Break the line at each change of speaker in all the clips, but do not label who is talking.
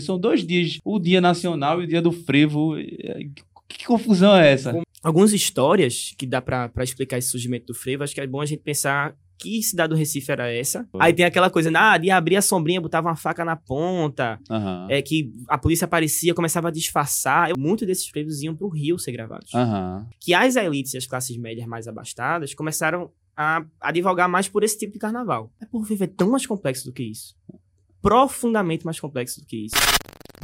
São dois dias, o Dia Nacional e o Dia do Frevo. Que confusão é essa?
Algumas histórias que dá pra pra explicar esse surgimento do frevo, acho que é bom a gente pensar que cidade do Recife era essa. Aí tem aquela coisa, ah, de abrir a sombrinha, botava uma faca na ponta,
Aham.
é que a polícia aparecia, começava a disfarçar. Muitos desses frevos iam pro Rio ser gravados.
Aham.
Que as elites e as classes médias mais abastadas começaram a, a divulgar mais por esse tipo de carnaval. É por viver tão mais complexo do que isso. Profundamente mais complexo do que isso.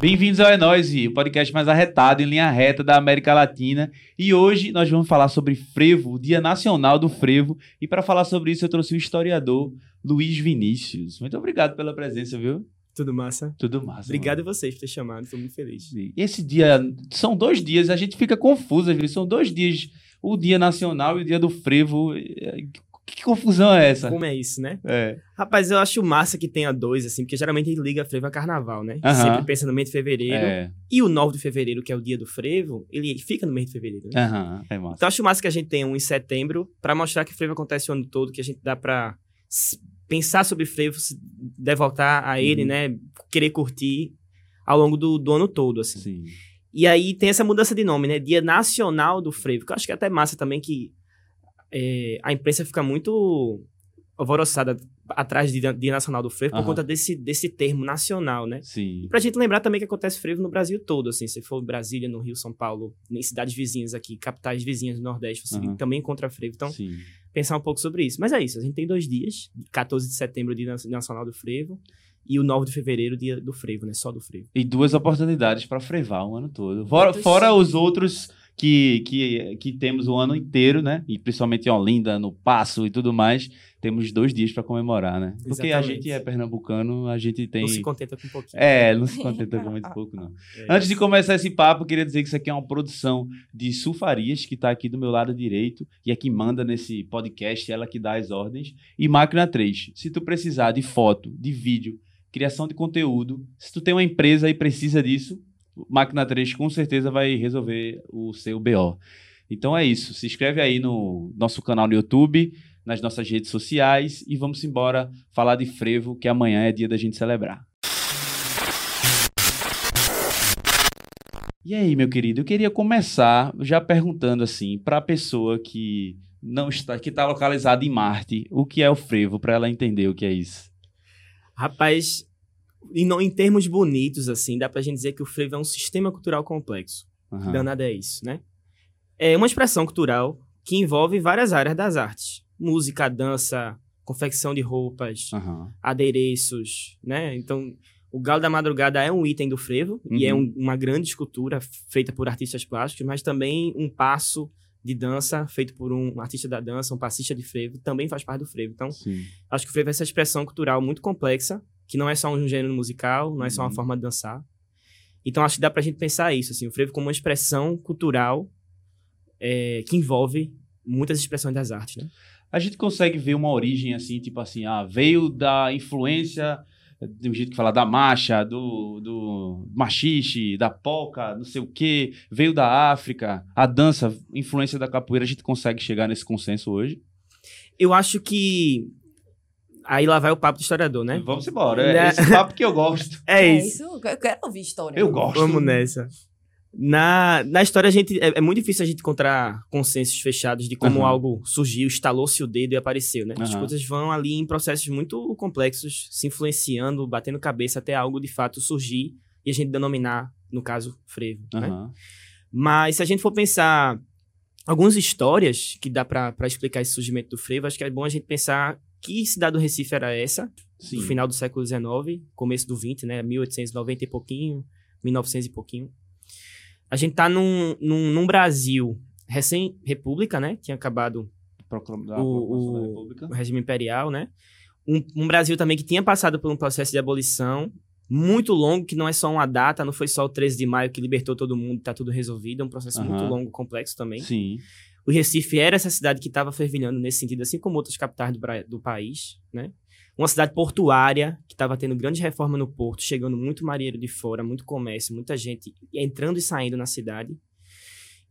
Bem-vindos ao É o podcast mais arretado em linha reta da América Latina. E hoje nós vamos falar sobre frevo, o Dia Nacional do Frevo. E para falar sobre isso eu trouxe o historiador Luiz Vinícius. Muito obrigado pela presença, viu?
Tudo massa.
Tudo massa.
Obrigado a vocês por ter chamado, tô muito feliz.
mano. Esse dia, são dois dias, a gente fica confuso às vezes. São dois dias, o Dia Nacional e o Dia do Frevo. Que confusão é essa?
Como é isso, né?
É.
Rapaz, eu acho massa que tenha dois, assim, porque geralmente a gente liga frevo a carnaval, né?
Aham.
Sempre pensa no mês de fevereiro.
É.
E o 9 de fevereiro, que é o dia do frevo, ele fica no mês de fevereiro, né?
É massa.
Então acho massa que a gente tenha um em setembro pra mostrar que frevo acontece o ano todo, que a gente dá pra pensar sobre frevo, se devotar a ele,
Uhum.
né? Querer curtir ao longo do, do ano todo, assim.
Sim.
E aí tem essa mudança de nome, né? Dia Nacional do Frevo, que eu acho que é até massa também que é, a imprensa fica muito alvoroçada atrás de Dia- Dia Nacional do Frevo por
Aham.
conta desse, desse termo nacional, né?
Sim.
E pra gente lembrar também que acontece frevo no Brasil todo, assim, se for Brasília, no Rio, São Paulo, em cidades vizinhas aqui, capitais vizinhas do Nordeste, você
Aham.
também encontra frevo. Então,
Sim.
pensar um pouco sobre isso. Mas é isso, a gente tem dois dias, 14 de setembro, Dia Nacional do Frevo, e o 9 de fevereiro, Dia do Frevo, né? Só do frevo.
E duas oportunidades para frevar o ano todo. Fora, fora os outros que, que, que temos o ano inteiro, né? E principalmente em Olinda, no Passo e tudo mais, temos dois dias para comemorar, né? Porque a
Exatamente.
gente é pernambucano, a gente tem.
Não se contenta com um pouquinho.
É, não se contenta com muito pouco, não.
É
Antes de começar esse papo, queria dizer que isso aqui é uma produção de Sulfarias, que está aqui do meu lado direito, e é que manda nesse podcast, ela que dá as ordens, e Máquina 3. Se tu precisar de foto, de vídeo, criação de conteúdo, se tu tem uma empresa e precisa disso, Máquina 3 com certeza vai resolver o seu BO. Então é isso, se inscreve aí no nosso canal no YouTube, nas nossas redes sociais, e vamos embora falar de frevo, que amanhã é dia da gente celebrar. E aí, meu querido, eu queria começar já perguntando assim para a pessoa que não está, que está localizada em Marte, o que é o frevo para ela entender o que é isso.
Rapaz, em, em termos bonitos, assim, dá pra gente dizer que o frevo é um sistema cultural complexo.
Aham.
Danado é isso, né? É uma expressão cultural que envolve várias áreas das artes. Música, dança, confecção de roupas,
Aham.
adereços, né? Então, o Galo da Madrugada é um item do frevo e é
Uhum.
um- uma grande escultura feita por artistas plásticos, mas também um passo de dança feito por um artista da dança, um passista de frevo, também faz parte do frevo. Então,
Sim.
acho que o frevo é essa expressão cultural muito complexa, que não é só um gênero musical, não é só uma
Uhum.
forma de dançar. Então, acho que dá pra gente pensar isso, assim, o frevo como uma expressão cultural é, que envolve muitas expressões das artes, né?
A gente consegue ver uma origem assim, tipo assim, ah, veio da influência do jeito que fala da marcha, do, do machixe, da polca, não sei o quê, veio da África, a dança, influência da capoeira, a gente consegue chegar nesse consenso hoje?
Eu acho que... Aí lá vai o papo do historiador, né?
Vamos embora, é
Né?
esse papo que eu gosto.
É,
É
isso.
isso. Eu quero ouvir história.
Eu gosto.
Vamos nessa. Na, na história, a gente, é, é muito difícil a gente encontrar consensos fechados de como
Aham.
algo surgiu, estalou-se o dedo e apareceu, né? As
Aham.
coisas vão ali em processos muito complexos, se influenciando, batendo cabeça até algo de fato surgir e a gente denominar, no caso, frevo, né?
Aham.
Mas se a gente for pensar algumas histórias que dá pra explicar esse surgimento do frevo, acho que é bom a gente pensar que cidade do Recife era essa,
Sim.
no final do século XIX, começo do XX, né? 1890 e pouquinho, 1900 e pouquinho. A gente tá num, num, num Brasil recém-república, né? Tinha acabado O- o- o regime imperial, né? Um, um Brasil também que tinha passado por um processo de abolição muito longo, que não é só uma data, não foi só o 13 de maio que libertou todo mundo, tá tudo resolvido, é um processo muito
Aham.
longo, complexo também.
Sim.
O Recife era essa cidade que estava fervilhando nesse sentido, assim como outras capitais do, do país, né? Uma cidade portuária, que estava tendo grande reforma no porto, chegando muito marinheiro de fora, muito comércio, muita gente entrando e saindo na cidade.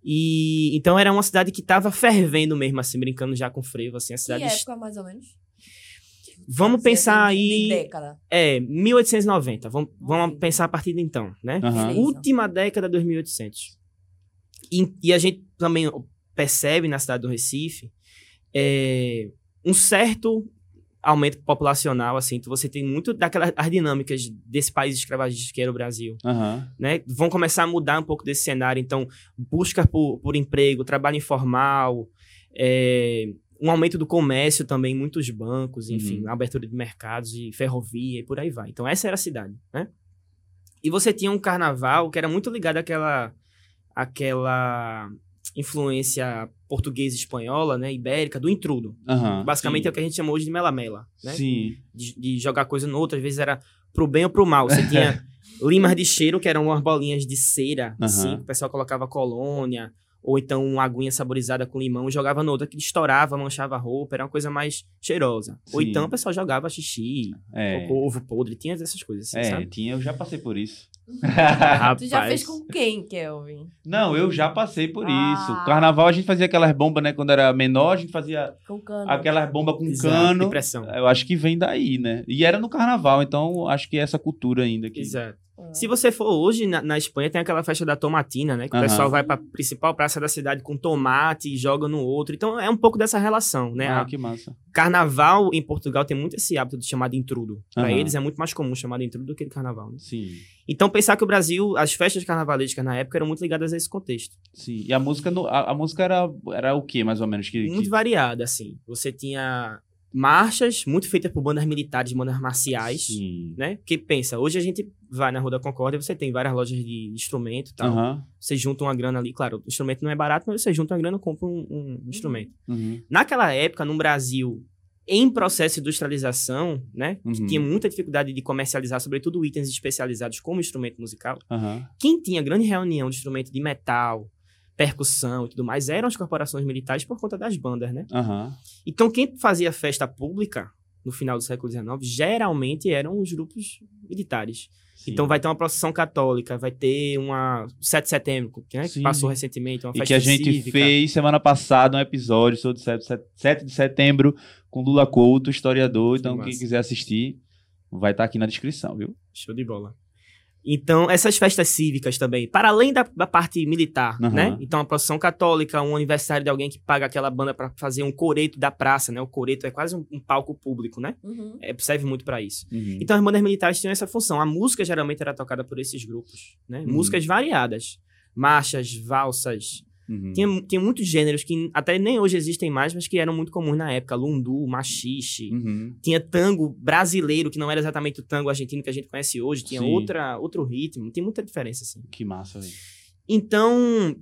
E então era uma cidade que estava fervendo mesmo, assim, brincando já com frevo, assim, a
Que
cidade
época, mais ou menos?
Vamos pensar aí.
década.
É, 1890. Vamos, vamos pensar a partir de então, né?
Beleza.
Última década de 2800. E, e a gente também percebe na cidade do Recife é, um certo aumento populacional, assim. Então você tem muito daquelas as dinâmicas desse país escravagista que era o Brasil,
Aham.
né? Vão começar a mudar um pouco desse cenário. Então, busca por, por emprego, trabalho informal, é, um aumento do comércio também, muitos bancos, enfim,
Uhum.
abertura de mercados e ferrovia e por aí vai. Então, essa era a cidade, né? E você tinha um carnaval que era muito ligado àquela, àquela influência portuguesa e espanhola, né, ibérica, do intrudo. Basicamente
Sim.
é o que a gente chama hoje de melamela, né?
Sim.
de, de jogar coisa no outro, às vezes era pro bem ou pro mal. Você tinha limas de cheiro, que eram umas bolinhas de cera, assim,
Aham.
que o pessoal colocava colônia, ou então uma aguinha saborizada com limão, e jogava no outro, que estourava, manchava a roupa, era uma coisa mais cheirosa. Ou
Sim.
então o pessoal jogava xixi,
É.
ovo podre, tinha essas coisas, assim,
É,
sabe?
tinha, eu já passei por isso.
Tu já fez com quem, Kelvin?
Não, eu já passei por
Ah.
isso. Carnaval a gente fazia aquelas bombas, né? Quando era menor, a gente fazia
Com cano.
aquelas bombas com
Exato,
cano.
depressão.
Eu acho que vem daí, né? E era no carnaval, então acho que é essa cultura ainda que.
Exato. Se você for hoje, na, na Espanha tem aquela festa da tomatina, né? Que o
Aham.
pessoal vai pra principal praça da cidade com tomate e joga no outro. Então é um pouco dessa relação, né?
Ah,
A-
que massa.
Carnaval em Portugal tem muito esse hábito de chamar de intrudo. Pra
Aham.
eles é muito mais comum chamar de intrudo do que de carnaval. né?
Sim,
Então pensar que o Brasil, as festas carnavalescas na época eram muito ligadas a esse contexto.
sim. E a música, no- a, a música era, era o que, mais ou menos? Que,
Muito
que...
variada, assim. Você tinha marchas muito feitas por bandas militares, bandas marciais,
Sim.
né? Porque pensa, hoje a gente vai na Rua da Concórdia, você tem várias lojas de instrumento e tal.
Aham.
Você junta uma grana ali, claro, o instrumento não é barato, mas você junta uma grana e compra um, um instrumento.
Uhum.
Naquela época, no Brasil, em processo de industrialização, né? Que
Uhum.
tinha muita dificuldade de comercializar, sobretudo itens especializados como instrumento musical. Quem tinha grande reunião de instrumento de metal, percussão e tudo mais, eram as corporações militares por conta das bandas, né? Então, quem fazia festa pública no final do século XIX, geralmente eram os grupos militares.
Sim.
Então, vai ter uma procissão católica, vai ter uma 7 de setembro, que, né, que passou recentemente, uma
E
festa
que a gente
cívica.
fez semana passada um episódio sobre 7, 7 de setembro com Lula Couto, historiador. Então,
Que
quem quiser assistir, vai estar aqui na descrição, viu?
Show de bola. Então, essas festas cívicas também, para além da, da parte militar,
Aham.
né? Então, a procissão católica, um aniversário de alguém que paga aquela banda para fazer um coreto da praça, né? O coreto é quase um, um palco público, né?
Uhum.
É, serve muito para isso.
Uhum.
Então, as bandas militares tinham essa função. A música geralmente era tocada por esses grupos, né?
Uhum.
Músicas variadas. Marchas, valsas.
Uhum.
Tinha, tinha muitos gêneros que até nem hoje existem mais, mas que eram muito comuns na época. Lundu, machixe.
Uhum.
Tinha tango brasileiro, que não era exatamente o tango argentino que a gente conhece hoje. Tinha
Sim.
outra, outro ritmo. Tem muita diferença, assim.
Que massa, velho.
Então,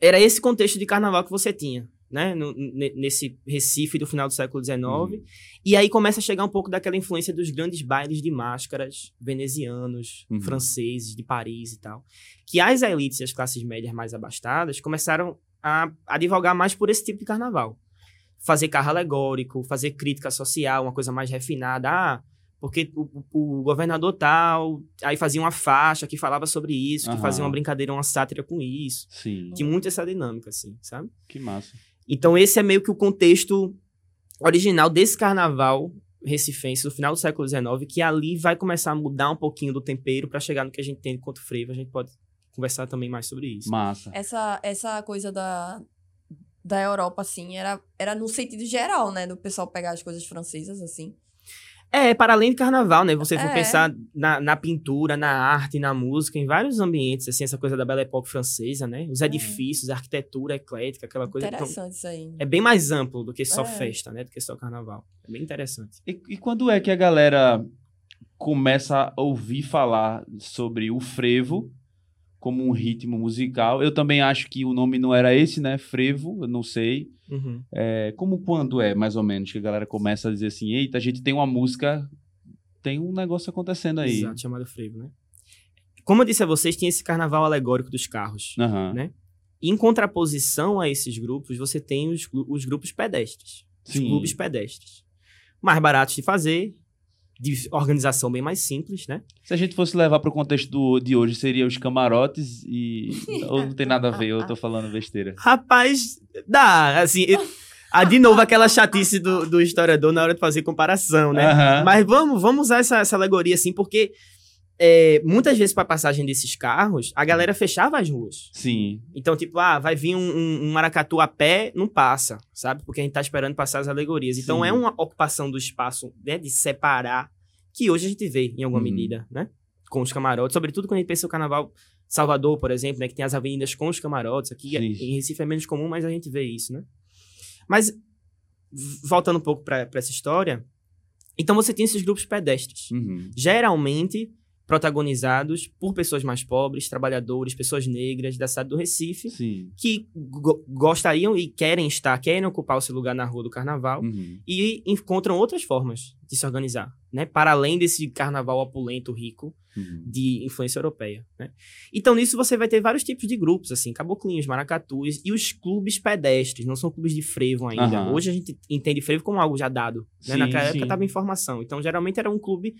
era esse contexto de carnaval que você tinha, né? No- ne- nesse Recife do final do século XIX.
Uhum.
E aí começa a chegar um pouco daquela influência dos grandes bailes de máscaras venezianos,
Uhum.
franceses, de Paris e tal. Que as elites e as classes médias mais abastadas começaram a, a divulgar mais por esse tipo de carnaval. Fazer carro alegórico, fazer crítica social, uma coisa mais refinada. Ah, porque o, o- o governador tal, aí fazia uma faixa que falava sobre isso, que
Aham.
fazia uma brincadeira, uma sátira com isso.
Sim.
Tinha muito essa dinâmica, assim, sabe?
Que massa.
Então esse é meio que o contexto original desse carnaval recifense do final do século XIX, que ali vai começar a mudar um pouquinho do tempero para chegar no que a gente tem enquanto frevo. A gente pode conversar também mais sobre isso.
Massa.
Essa, essa coisa da, da Europa, assim, era, era no sentido geral, né? Do pessoal pegar as coisas francesas, assim.
É, para além de carnaval, né? Você for
É.
pensar na, na pintura, na arte, na música, em vários ambientes, assim, essa coisa da Belle Époque francesa, né? Os edifícios, a arquitetura eclética, aquela coisa. Então,
Interessante isso aí.
é bem mais amplo do que só
É.
festa, né? Do que só carnaval. É bem interessante.
E, e quando é que a galera começa a ouvir falar sobre o frevo como um ritmo musical? Eu também acho que o nome não era esse, né? Frevo, eu não sei.
Uhum.
É, como quando é, mais ou menos, que a galera começa a dizer assim, eita, a gente tem uma música, tem um negócio acontecendo aí.
Exato, chamado frevo, né? Como eu disse a vocês, tinha esse carnaval alegórico dos carros.
Aham.
Né? Em contraposição a esses grupos, você tem os, os grupos pedestres. Os
Sim.
clubes pedestres. Mais baratos de fazer, de organização bem mais simples, né?
Se a gente fosse levar para o contexto do, de hoje, seria os camarotes e... Ou não tem nada a ver, eu tô falando besteira.
Rapaz, dá, assim... eu- Ah, de novo, aquela chatice do, do historiador na hora de fazer comparação, né?
Aham.
Mas vamos, vamos usar essa, essa alegoria assim, porque é, muitas vezes, para passagem desses carros, a galera fechava as ruas.
Sim.
Então, tipo, ah, vai vir um, um, um maracatu a pé, não passa, sabe? Porque a gente tá esperando passar as alegorias. Então,
Sim.
é uma ocupação do espaço, né, de separar, que hoje a gente vê, em alguma
Uhum.
medida, né? Com os camarotes. Sobretudo quando a gente pensa no carnaval Salvador, por exemplo, né? Que tem as avenidas com os camarotes. Aqui
Sim.
em Recife é menos comum, mas a gente vê isso, né? Mas, voltando um pouco para essa história, então você tem esses grupos pedestres
Uhum.
geralmente protagonizados por pessoas mais pobres, trabalhadores, pessoas negras da cidade do Recife,
Sim.
que go- gostariam e querem estar, querem ocupar o seu lugar na rua do carnaval
Uhum.
e encontram outras formas de se organizar, né? Para além desse carnaval opulento, rico,
Uhum.
de influência europeia, né? Então, nisso você vai ter vários tipos de grupos, assim, caboclinhos, maracatus e os clubes pedestres, não são clubes de frevo ainda.
Aham.
Hoje a gente entende frevo como algo já dado, né?
Sim,
Naquela
sim.
época estava em formação. Então, geralmente era um clube...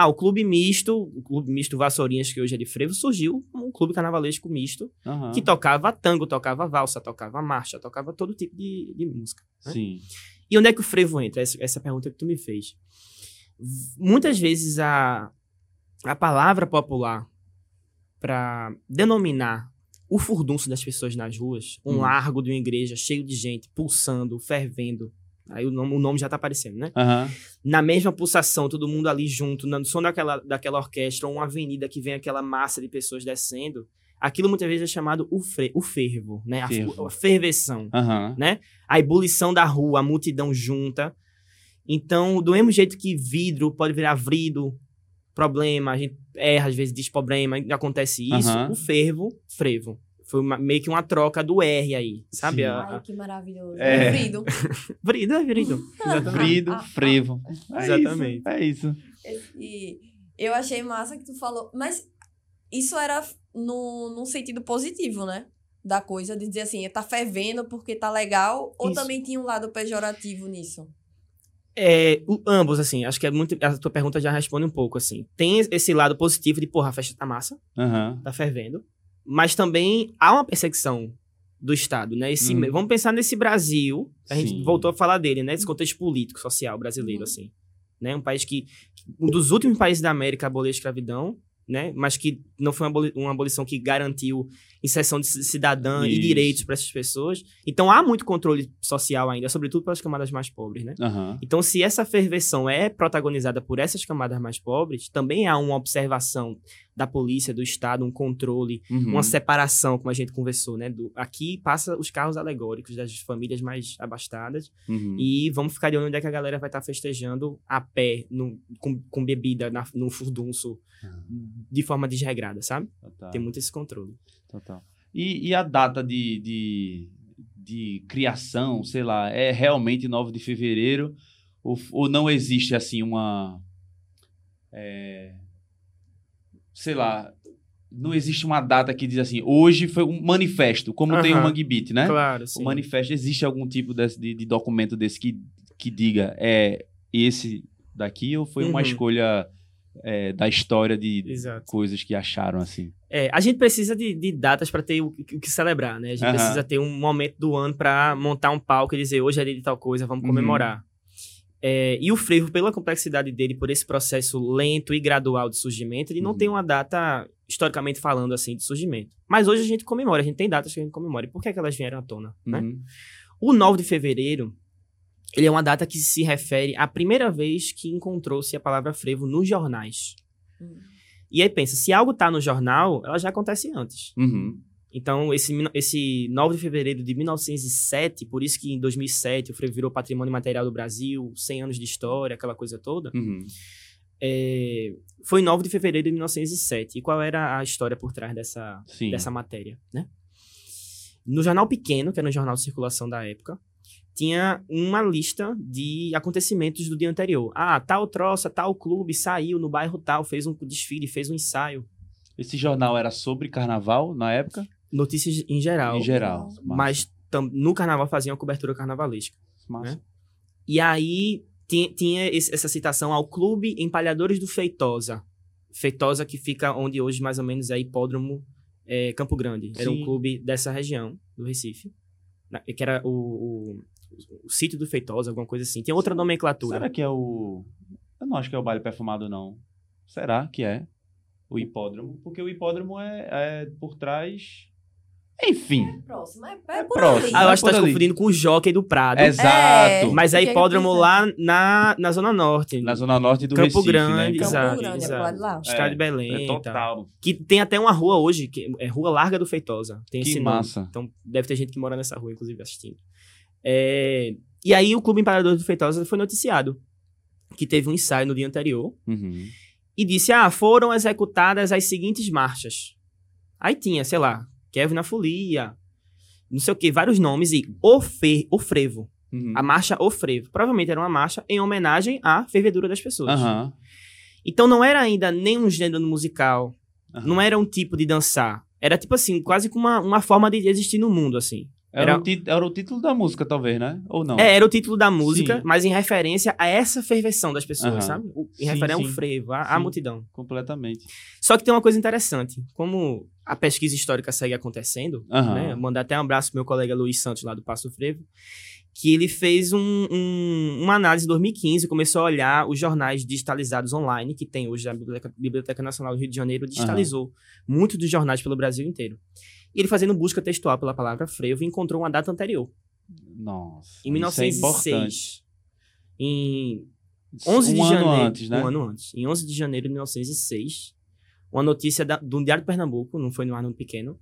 Ah, o clube misto, o clube misto Vassourinhas, que hoje é de frevo, surgiu como um clube carnavalesco misto,
Aham.
que tocava tango, tocava valsa, tocava marcha, tocava todo tipo de, de música. né?
Sim.
E onde é que o frevo entra? Essa, essa pergunta que tu me fez. Muitas vezes a, a palavra popular para denominar o furdunço das pessoas nas ruas, um
Hum.
largo de uma igreja cheio de gente, pulsando, fervendo. Aí o nome, o nome já tá aparecendo, né?
Aham.
Na mesma pulsação, todo mundo ali junto, no som daquela, daquela orquestra, ou uma avenida que vem aquela massa de pessoas descendo. Aquilo muitas vezes é chamado o, fre, o fervo, né? A,
Fervo.
fu- a ferveção
Aham.
né? A ebulição da rua, a multidão junta. Então, do mesmo jeito que vidro pode virar vrido, problema, a gente erra, às vezes diz problema, acontece isso,
Aham.
o fervo, frevo. Foi uma- meio que uma troca do R aí, sabe? A-
Ai, que maravilhoso.
É.
Vrido.
Vrido é vrido. Exatamente.
Vrido, frevo. É
Exatamente.
Isso, é isso.
E eu achei massa que tu falou. Mas isso era no, num sentido positivo, né? Da coisa, de dizer assim, tá fervendo porque tá legal, ou
Isso.
também tinha um lado pejorativo nisso?
É, o- ambos, assim, acho que é muito. A tua pergunta já responde um pouco, assim. Tem esse lado positivo de, porra, a festa tá massa,
Aham.
tá fervendo. Mas também há uma perseguição do Estado, né? Esse,
Hum.
Vamos pensar nesse Brasil, a gente
Sim.
voltou a falar dele, né? Esse contexto político, social brasileiro,
Uhum.
assim. Né? Um país que... Um dos últimos países da América a abolir a escravidão, né? Mas que não foi uma, aboli- uma abolição que garantiu inserção de ci- cidadã e
Isso.
direitos para essas pessoas. Então há muito controle social ainda, sobretudo pelas camadas mais pobres, né?
Aham.
Então, se essa ferveção é protagonizada por essas camadas mais pobres, também há uma observação da polícia, do Estado, um controle,
Uhum.
uma separação, como a gente conversou, né? Do, aqui passa os carros alegóricos das famílias mais abastadas
Uhum.
e vamos ficar de olho onde é que a galera vai estar festejando a pé, no- com, com bebida na- no furdunço,
Ah.
de forma desregrada, sabe?
Total.
Tem muito esse controle.
Total. E, e a data de, de, de criação, sei lá, é realmente 9 de fevereiro? Ou, ou não existe, assim, uma. é, sei lá. Não existe uma data que diz assim, hoje foi um manifesto, como tem o. Mangue Beat, né?
Claro, sim.
O manifesto, existe algum tipo desse- de, de documento desse que, que diga é esse daqui ou foi uma
Uhum.
escolha é, da história de
Exato.
coisas que acharam assim?
É, a gente precisa de, de datas para ter o, que- o que celebrar, né? A gente
Aham.
precisa ter um momento do ano para montar um palco e dizer hoje é dia de tal coisa, vamos
Uhum.
comemorar. É, e o frevo, pela complexidade dele, por esse processo lento e gradual de surgimento, ele não
Uhum.
tem uma data, historicamente falando, assim, de surgimento. Mas hoje a gente comemora, a gente tem datas que a gente comemora. E por que, é que elas vieram à tona, né?
Uhum.
O 9 de fevereiro, ele é uma data que se refere à primeira vez que encontrou-se a palavra frevo nos jornais.
Hum.
E aí pensa, se algo tá no jornal, ela já acontece antes.
Uhum.
Então, esse, esse 9 de fevereiro de 1907, por isso que em 2007 o frevo virou Patrimônio Material do Brasil, 100 anos de história, aquela coisa toda,
Uhum.
é, foi 9 de fevereiro de 1907. E qual era a história por trás dessa,
Sim.
dessa matéria, né? No jornal pequeno, que era um jornal de circulação da época, tinha uma lista de acontecimentos do dia anterior. Ah, tal troça, tal clube saiu no bairro tal, fez um desfile, fez um ensaio.
Esse jornal era sobre carnaval na época?
Notícias em geral.
Em geral.
Mas no carnaval faziam uma cobertura carnavalesca.
Massa.
né? E aí ti- tinha esse- essa citação ao Clube Empalhadores do Feitosa. Feitosa que fica onde hoje mais ou menos é Hipódromo é, Campo Grande. Era
Sim.
um clube dessa região, do Recife. Que era o, o- o sítio do Feitosa, alguma coisa assim. Tem outra nomenclatura.
Será que é o. Eu não acho que é o baile perfumado, não. Será que é? O hipódromo? Porque o hipódromo é, é por trás. Enfim.
É próximo, é, é
É
por
próximo.
ali.
Ah, eu
É
acho que tá confundindo com o Jockey do Prado.
Exato.
Mas é
Porque
hipódromo lá na, na Zona Norte.
Na zona norte do
Campo
Recife,
Grande,
né?
Campo
exato,
Grande, é
exato.
pro lado de lá.
Estado
É,
de Belém.
É
tal.
total.
Que tem até uma rua hoje, que é Rua Larga do Feitosa. Tem
Que
esse nome.
massa.
Então deve ter gente que mora nessa rua, inclusive, assistindo. É, E aí o Clube Imperador do Feitosa foi noticiado. Que teve um ensaio no dia anterior.
Uhum.
E disse, ah, foram executadas as seguintes marchas. Aí tinha, sei lá, Kevin na Folia, não sei o que, vários nomes. E o, fe... o Frevo.
Uhum.
A marcha O Frevo. Provavelmente era uma marcha em homenagem à fervedura das pessoas.
Aham.
Então não era ainda nem um gênero musical, não era um tipo de dançar. Era tipo assim, quase como uma, uma forma de existir no mundo, assim.
Era,
Era-
O ti- era o título da música, talvez, né? Ou não?
É, era o título da música,
Sim.
mas em referência a essa ferveção das pessoas,
Aham.
sabe? O- Em
Sim,
referência ao frevo, à, à multidão.
Completamente.
Só que tem uma coisa interessante. Como a pesquisa histórica segue acontecendo,
Aham.
né? Mandar até um abraço pro meu colega Luiz Santos, lá do Passo Frevo, que ele fez um- um- uma análise em 2015, começou a olhar os jornais digitalizados online, que tem hoje a Biblioteca, Biblioteca Nacional do Rio de Janeiro, digitalizou muitos dos jornais pelo Brasil inteiro. E ele fazendo busca textual pela palavra frevo, encontrou uma data anterior,
Nossa.
em
isso é importante.
1906. Em 11 de
um
janeiro.
ano antes, né?
Um ano antes. Em 11 de janeiro de 1906, uma notícia da, do Diário de Pernambuco, não foi no Arno Pequeno,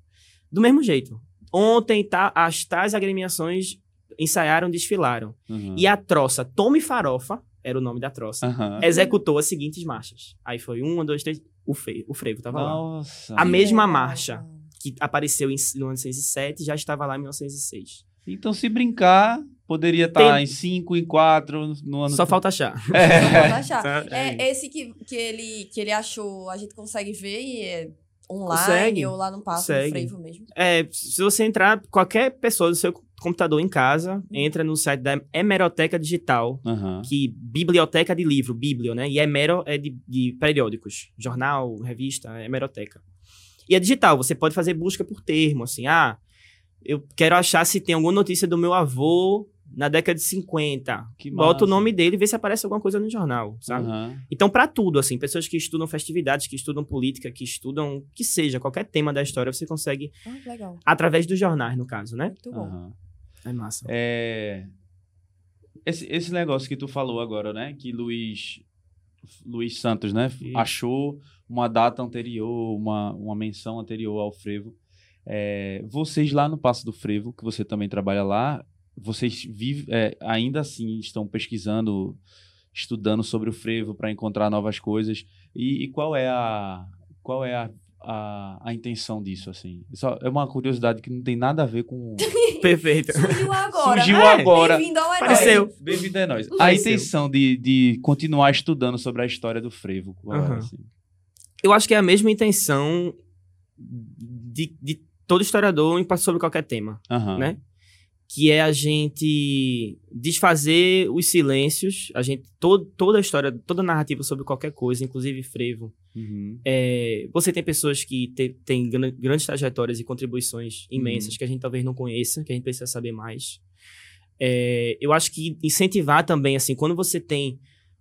do mesmo jeito. Ontem, tá, as tais agremiações ensaiaram, desfilaram.
Uhum.
E a troça Tome Farofa, era o nome da troça,
Aham.
executou as seguintes marchas. Aí foi um, dois, três, o, freio, o frevo tava lá.
Nossa.
A mesma
Legal,
marcha. Que apareceu em, no 1907 já estava lá em 1906.
Então, se brincar, poderia estar
Tem-
em 5, em 4, no ano...
Só falta achar.
É.
Pode achar.
Tá?
É, esse que, que, ele, que ele achou, a gente consegue ver e é online
Consegue.
ou lá no passo
Consegue.
no frevo mesmo.
É, se você entrar, qualquer pessoa do seu computador em casa, entra no site da Hemeroteca Digital,
Aham.
que biblioteca de livro, biblio, né? E Hemero é de, de periódicos, jornal, revista, é hemeroteca. E é digital, você pode fazer busca por termo, assim, ah, eu quero achar se tem alguma notícia do meu avô na década de 50.
Que
Bota o
massa.
nome dele e vê se aparece alguma coisa no jornal, sabe?
Aham.
Então, pra tudo, assim, pessoas que estudam festividades, que estudam política, que estudam, que seja, qualquer tema da história, você consegue,
Ah, que legal.
através dos jornais, no caso, né?
Muito bom.
Aham.
É massa.
É... Esse, esse negócio que tu falou agora, né? Que Luiz, Luiz Santos, né?
Isso.
Achou uma data anterior, uma, uma menção anterior ao frevo. É, vocês lá no Passo do Frevo, que você também trabalha lá, vocês vivem, é, ainda assim estão pesquisando, estudando sobre o frevo para encontrar novas coisas. E, e qual é a qual é a, a, a intenção disso assim? Só é uma curiosidade que não tem nada a ver com
Perfeito.
Surgiu agora.
Surgiu
É,
agora.
Bem-vindo ao herói.
Apareceu.
Bem-vindo é nós. A intenção de, de continuar estudando sobre a história do frevo. qual é,
Aham.
assim?
Eu acho que é a mesma intenção de, de todo historiador em sobre qualquer tema,
Aham.
né? Que é a gente desfazer os silêncios, a gente todo, toda a história, toda a narrativa sobre qualquer coisa, inclusive frevo.
Uhum.
É, você tem pessoas que têm gran- grandes trajetórias e contribuições imensas
Uhum.
que a gente talvez não conheça, que a gente precisa saber mais. É, eu acho que incentivar também, assim, quando você tem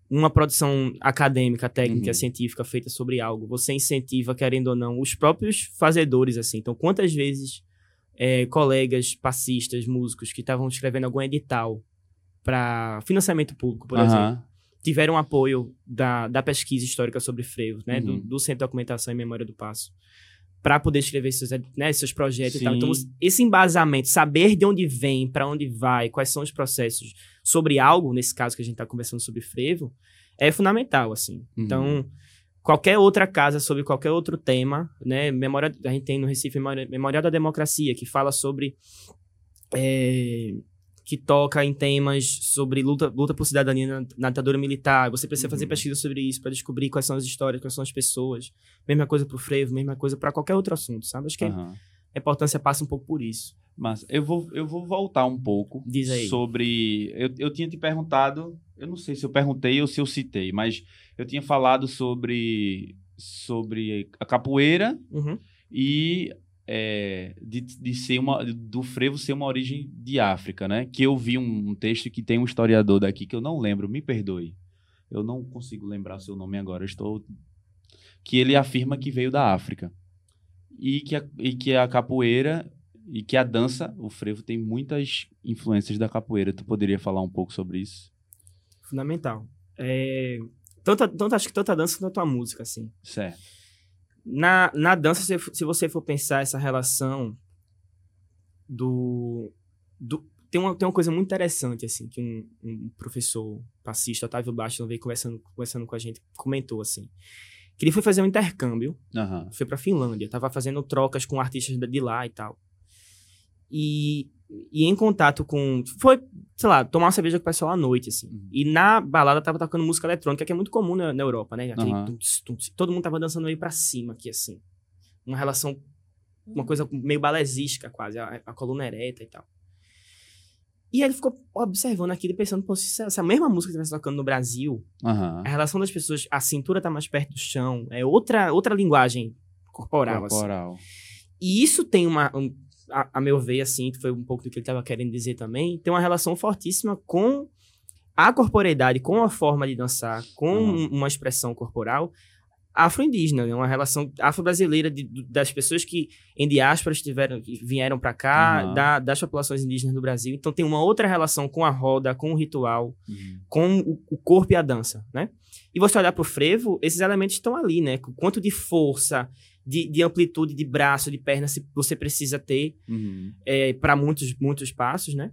uma produção acadêmica, técnica,
Uhum.
científica feita sobre algo, você incentiva, querendo ou não, os próprios fazedores, assim. Então, quantas vezes é, colegas passistas, músicos que estavam escrevendo algum edital para financiamento público, por exemplo,
Aham.
tiveram apoio da, da pesquisa histórica sobre frevo, né? Do,
Uhum.
do Centro de Documentação e Memória do Passo. Para poder escrever seus, né, seus projetos e tal.
Sim.
Então, esse embasamento, saber de onde vem, para onde vai, quais são os processos sobre algo, nesse caso que a gente está conversando sobre frevo, é fundamental, assim.
Uhum.
Então, qualquer outra casa sobre qualquer outro tema, né? Memória, a gente tem no Recife Memória, Memorial da Democracia, que fala sobre. é, que toca em temas sobre luta, luta por cidadania na, na ditadura militar. Você precisa fazer
Uhum.
pesquisa sobre isso para descobrir quais são as histórias, quais são as pessoas. Mesma coisa pro frevo, mesma coisa para qualquer outro assunto, sabe? Acho que
Aham.
a importância passa um pouco por isso.
Mas eu vou, eu vou voltar um pouco
Diz aí.
sobre. Eu, eu tinha te perguntado, eu não sei se eu perguntei ou se eu citei, mas eu tinha falado sobre, sobre a capoeira
Uhum.
e é, de, de ser uma do frevo ser uma origem de África, né? Que eu vi um, um texto que tem um historiador daqui que eu não lembro, me perdoe. Eu não consigo lembrar o seu nome agora. Estou que ele afirma que veio da África e que a, e que a capoeira e que a dança, o frevo tem muitas influências da capoeira. Tu poderia falar um pouco sobre isso?
Fundamental. É, tanto, tanto, acho que tanto a dança quanto a música, assim.
Certo.
Na, na dança, se, se você for pensar essa relação do, do tem uma, tem uma coisa muito interessante, assim, que um, um professor passista, Otávio Bastos, veio conversando, conversando com a gente, comentou, assim, que ele foi fazer um intercâmbio,
Aham.
foi pra Finlândia, tava fazendo trocas com artistas de lá e tal. E, e em contato com. Foi, sei lá, tomar uma cerveja com o pessoal à noite, assim.
Uhum.
E na balada tava tocando música eletrônica, que é muito comum na, na Europa, né? Aquele
Aham.
tum-ts, tum-ts. todo mundo tava dançando meio pra cima aqui, assim. Uma relação. Uma coisa meio balesística, quase, a, a coluna ereta e tal. E aí ele ficou observando aquilo e pensando, pô, se essa, se a mesma música estivesse tocando no Brasil,
Aham.
a relação das pessoas, a cintura tá mais perto do chão, é outra, outra linguagem corporal, assim.
Corporal.
E isso tem uma, um- a, a meu ver, assim, que foi um pouco do que ele estava querendo dizer também, tem uma relação fortíssima com a corporeidade, com a forma de dançar, com
Uhum.
um- uma expressão corporal afro-indígena, né? uma relação afro-brasileira das pessoas que em diásporas tiveram, que vieram para cá,
Uhum.
da- das populações indígenas do Brasil. Então tem uma outra relação com a roda, com o ritual,
Uhum.
com o, o corpo e a dança, né? E você olhar para o frevo, esses elementos estão ali, né? Quanto de força, de, de amplitude de braço, de perna se- você precisa ter
Uhum.
para muitos, muitos passos, né?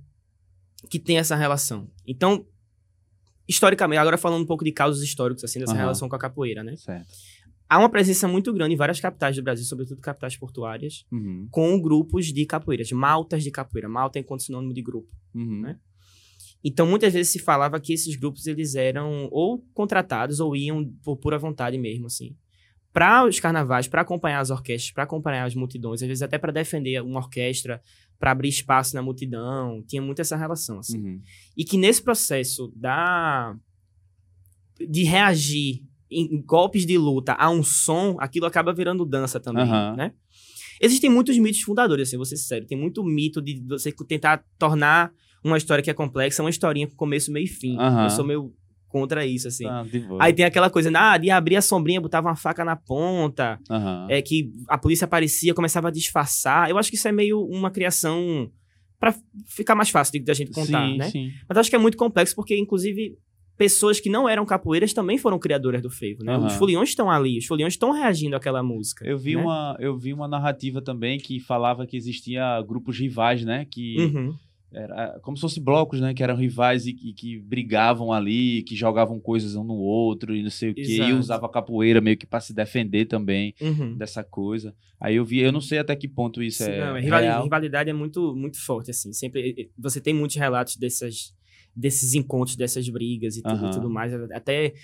Que tem essa relação. Então, historicamente, agora falando um pouco de causos históricos, assim, dessa
Aham.
relação com a capoeira, né?
Certo.
Há uma presença muito grande em várias capitais do Brasil, sobretudo capitais portuárias,
Uhum.
com grupos de capoeiras, maltas de capoeira. Malta enquanto sinônimo de grupo.
Uhum.
Né? Então, muitas vezes se falava que esses grupos eles eram ou contratados ou iam por pura vontade mesmo, assim. Para os carnavais, para acompanhar as orquestras, para acompanhar as multidões, às vezes até para defender uma orquestra, para abrir espaço na multidão, tinha muito essa relação, assim.
Uhum.
E que nesse processo da de reagir em golpes de luta a um som, aquilo acaba virando dança também,
Aham.
né? Existem muitos mitos fundadores, assim, ser sério. Tem muito mito de você tentar tornar uma história que é complexa uma historinha com começo, meio e fim.
Aham.
Eu sou meio contra isso, assim.
Boa.
Aí tem aquela coisa, ah, de abrir a sombrinha, botava uma faca na ponta,
Aham.
é que a polícia aparecia, começava a disfarçar. Eu acho que isso é meio uma criação pra ficar mais fácil de, da gente contar,
sim,
né?
sim.
Mas acho que é muito complexo porque, inclusive, pessoas que não eram capoeiras também foram criadoras do frevo, né?
Aham.
Os foliões estão ali, os foliões estão reagindo àquela música.
Eu vi,
né?
uma, eu vi uma narrativa também que falava que existia grupos rivais, né? Que
Uhum.
Era como se fossem blocos, né? Que eram rivais e, e que brigavam ali, que jogavam coisas um no outro e não sei o quê. E
Exato.
usava a capoeira meio que para se defender também
Uhum.
dessa coisa. Aí eu vi, eu não sei até que ponto isso é
Não,
real.
rivalidade é muito, muito forte, assim. Sempre, você tem muitos relatos dessas, desses encontros, dessas brigas e tudo, e tudo mais. Até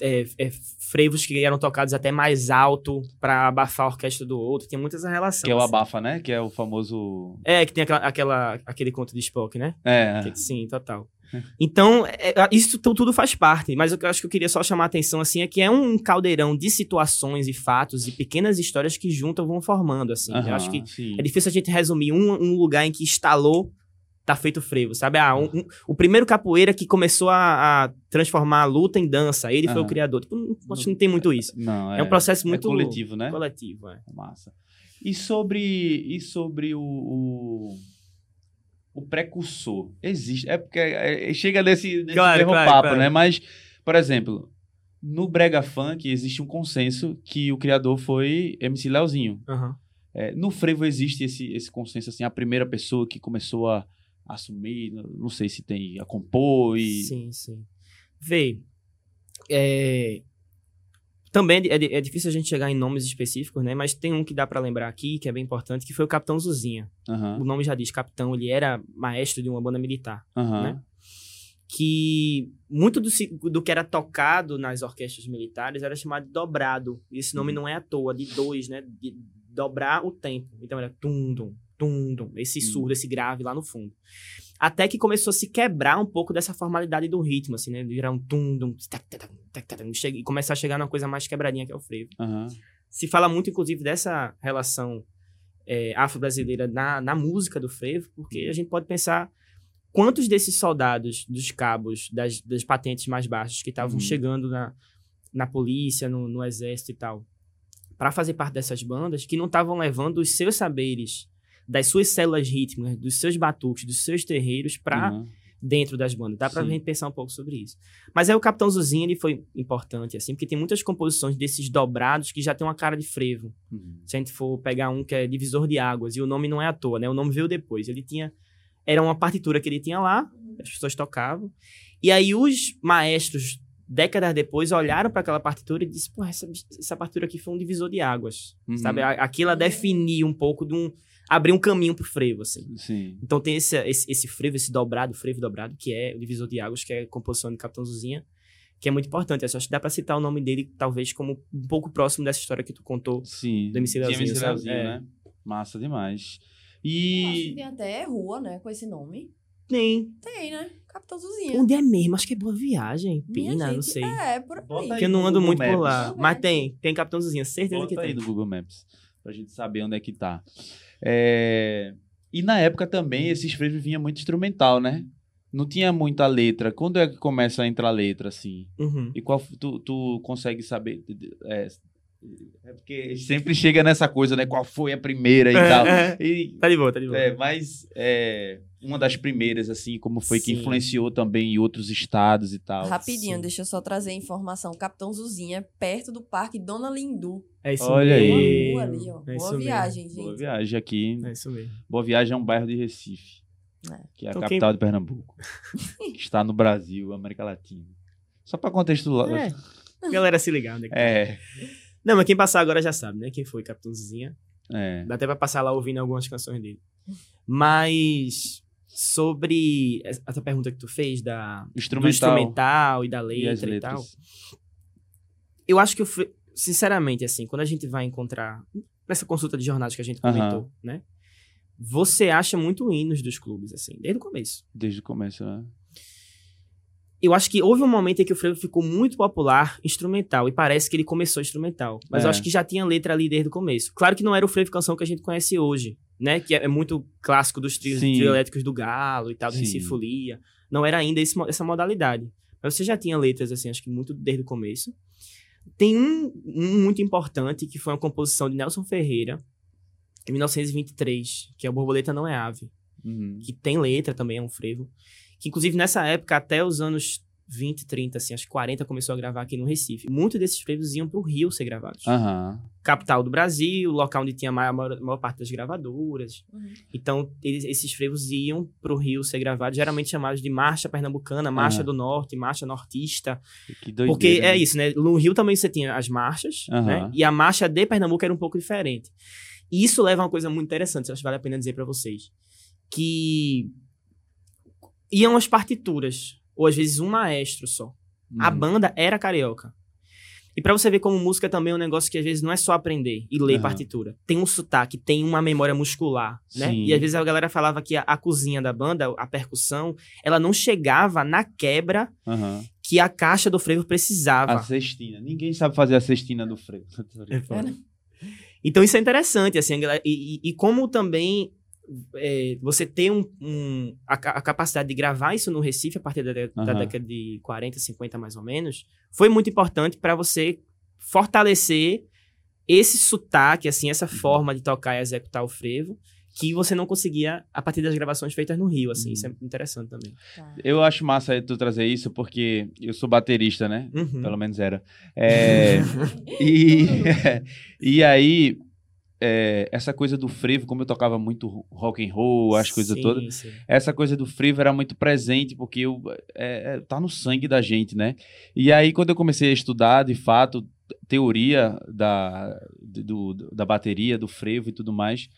é, é, frevos que eram tocados até mais alto pra abafar a orquestra do outro. Tinha muita essa relação.
Que é o
assim.
abafa, né? Que é o famoso...
É, que tem aquela, aquela, aquele conto de Spock, né?
É,
Que- Sim, total. Então, é, é, isso tu- tudo faz parte, mas o que eu acho que eu queria só chamar a atenção, assim, é que é um caldeirão de situações e fatos e pequenas histórias que juntam vão formando, assim. eu
aham,
acho que
sim.
é difícil a gente resumir um, um lugar em que instalou, tá feito frevo, sabe? Ah, um- um- o primeiro capoeira que começou a, a transformar a luta em dança, ele foi o criador. Tipo, não, acho que não tem muito isso.
Não,
É, um processo
é
muito
coletivo, né?
coletivo, é.
Massa. E sobre, e sobre o, o, o precursor? Existe. É porque é- é- chega nesse, nesse
Claro, claro,
papo,
claro.
né? Mas, por exemplo, no Brega Funk existe um consenso que o criador foi MC Leozinho.
Aham.
É, no frevo existe esse, esse consenso, assim, a primeira pessoa que começou a assumir, não- sei se tem, a compor e...
Sim, sim. Vê, é, também é, di- é difícil a gente chegar em nomes específicos, né? Mas tem um que dá pra lembrar aqui, que é bem importante, que foi o Capitão Zuzinha.
Aham,
O nome já diz, Capitão, ele era maestro de uma banda militar.
aham,
né? que muito do, do que era tocado nas orquestras militares era chamado de dobrado. E esse nome
Uhum.
não é à toa, de dois, né? De dobrar o tempo. Então era tum-dum, tum-dum, esse
Uhum.
surdo, esse grave lá no fundo. Até que começou a se quebrar um pouco dessa formalidade do ritmo, assim, né? Virar um tum-dum, tac, tac, tac, tac, tac, e começar a chegar numa coisa mais quebradinha que é o frevo.
aham.
Se fala muito, inclusive, dessa relação é, afro-brasileira na, na música do frevo, porque a gente pode pensar quantos desses soldados dos cabos, das, das patentes mais baixas, que estavam
Uhum.
chegando na, na polícia, no, no exército e tal, para fazer parte dessas bandas, que não estavam levando os seus saberes, das suas células rítmicas, dos seus batuques, dos seus terreiros, para
Uhum.
dentro das bandas. Dá gente pensar um pouco sobre isso. Mas aí o Capitão Zuzinha, ele foi importante, assim, porque tem muitas composições desses dobrados que já tem uma cara de frevo.
Uhum.
Se a gente for pegar um que é Divisor de Águas, e o nome não é à toa, né? O nome veio depois. Ele tinha... Era uma partitura que ele tinha lá, as pessoas tocavam. E aí os maestros, décadas depois, olharam para aquela partitura e disseram, pô, essa, essa partitura aqui foi um divisor de águas,
Uhum.
sabe? Aquilo definiu um pouco de um... Abrir um caminho pro frevo, assim.
Sim.
Então tem esse, esse, esse frevo, esse dobrado, frevo dobrado, que é o divisor de águas, que é a composição de Capitão Zuzinha, que é muito importante. Eu acho que dá pra citar o nome dele, talvez, como um pouco próximo dessa história que tu contou.
Sim.
Do MC Leozinho, sabe?
Leozinho,
É.
né? Massa demais.
Acho que
E.
tem até rua, né? Com esse nome.
Tem.
Tem, né? Capitão Zuzinha.
Onde é mesmo? Acho que é Boa Viagem,
Minha
Pina, não
gente,
sei.
É, por aí.
Bota aí.
Porque eu não ando
Google
muito por
Maps.
lá.
Google
Mas tem, tem Capitão Zuzinha, certeza que
Bota aí
tem.
no Google Maps. Pra gente saber onde é que tá. É, E na época também, esses frevos vinha muito instrumental, né? Não tinha muita letra. Quando é que começa a entrar letra, assim?
Uhum.
E qual tu, tu consegue saber? É, é porque sempre chega nessa coisa, né? Qual foi a primeira e tal.
É, é.
E,
Tá de boa, tá de boa.
é, mas é, uma das primeiras, assim, como foi que
Sim.
influenciou também em outros estados e tal.
Rapidinho,
Sim.
deixa eu só trazer a informação. Capitão Zuzinha, perto do Parque Dona Lindu.
É isso
Olha
mesmo.
aí.
Rua ali, ó.
É isso
Boa
mesmo.
viagem, gente.
Boa viagem aqui.
É isso mesmo.
Boa Viagem é um bairro de Recife,
É.
que é a
Então,
capital de Pernambuco, que está no Brasil, América Latina. Só para contextualizar.
É. Galera, se ligar onde é que tá. Não, mas quem passar agora já sabe, né? Quem foi Capitão Zuzinha.
é.
Dá até pra passar lá ouvindo algumas canções dele. Mas sobre essa pergunta que tu fez da do
Instrumental.
instrumental e da
E
letra e, tal.
letras.
Eu acho que eu fui, sinceramente assim, quando a gente vai encontrar nessa consulta de jornais que a gente comentou, né? Você acha muito hinos dos clubes assim, desde o começo.
Desde o começo, né?
Eu acho que houve um momento em que o frevo ficou muito popular instrumental e parece que ele começou instrumental, mas
É.
eu acho que já tinha letra ali desde o começo. Claro que não era o frevo canção que a gente conhece hoje, né? Que é é muito clássico dos trios elétricos do Galo e tal, do. Recife Folia. Não era ainda esse essa modalidade. Mas você já tinha letras assim, acho que muito desde o começo. Tem um, um muito importante que foi uma composição de Nelson Ferreira em 1923, que é o Borboleta não é ave
Uhum.
que tem letra também, é um frevo. Que, inclusive, nessa época, até os anos 20, 30, assim, acho que 40 começou a gravar aqui no Recife. Muitos desses frevos iam pro Rio ser gravados.
Aham.
Capital do Brasil, local onde tinha a maior, maior, maior parte das gravadoras.
Uhum.
Então, eles- esses frevos iam pro Rio ser gravados, geralmente chamados de Marcha Pernambucana, Marcha
Aham.
do Norte, Marcha Nortista.
Que doideira.
Porque é
né?
isso, né? No Rio também você tinha as marchas, né? E a marcha de Pernambuco era um pouco diferente. E isso leva a uma coisa muito interessante, acho que vale a pena dizer pra vocês. Que iam as partituras, ou às vezes um maestro só. A
Uhum.
banda era carioca. E pra você ver como música também é um negócio que às vezes não é só aprender e ler
Aham.
partitura. Tem um sotaque, tem uma memória muscular, né?
Sim.
E às vezes a galera falava que a, a cozinha da banda, a percussão, ela não chegava na quebra
Aham.
que a caixa do frevo precisava.
A cestina. Ninguém sabe fazer a cestina do freio.
É. Então isso é interessante, assim, e, e- e como também é, você ter um, um- a, a capacidade de gravar isso no Recife a partir da,
Aham.
década de 40, 50 mais ou menos, foi muito importante para você fortalecer esse sotaque, assim, essa forma de tocar e executar o frevo, que você não conseguia a partir das gravações feitas no Rio, assim,
Uhum.
isso é interessante também.
Tá.
Eu acho massa tu trazer isso porque eu sou baterista, né?
Uhum.
Pelo menos era. É, e, e aí, é, essa coisa do frevo, como eu tocava muito rock and roll, as coisas
Sim,
todas,
sim.
essa coisa do frevo era muito presente, porque eu, é, é, tá no sangue da gente, né? E aí, quando eu comecei a estudar, de fato, teoria da, do, da bateria, do frevo e tudo mais,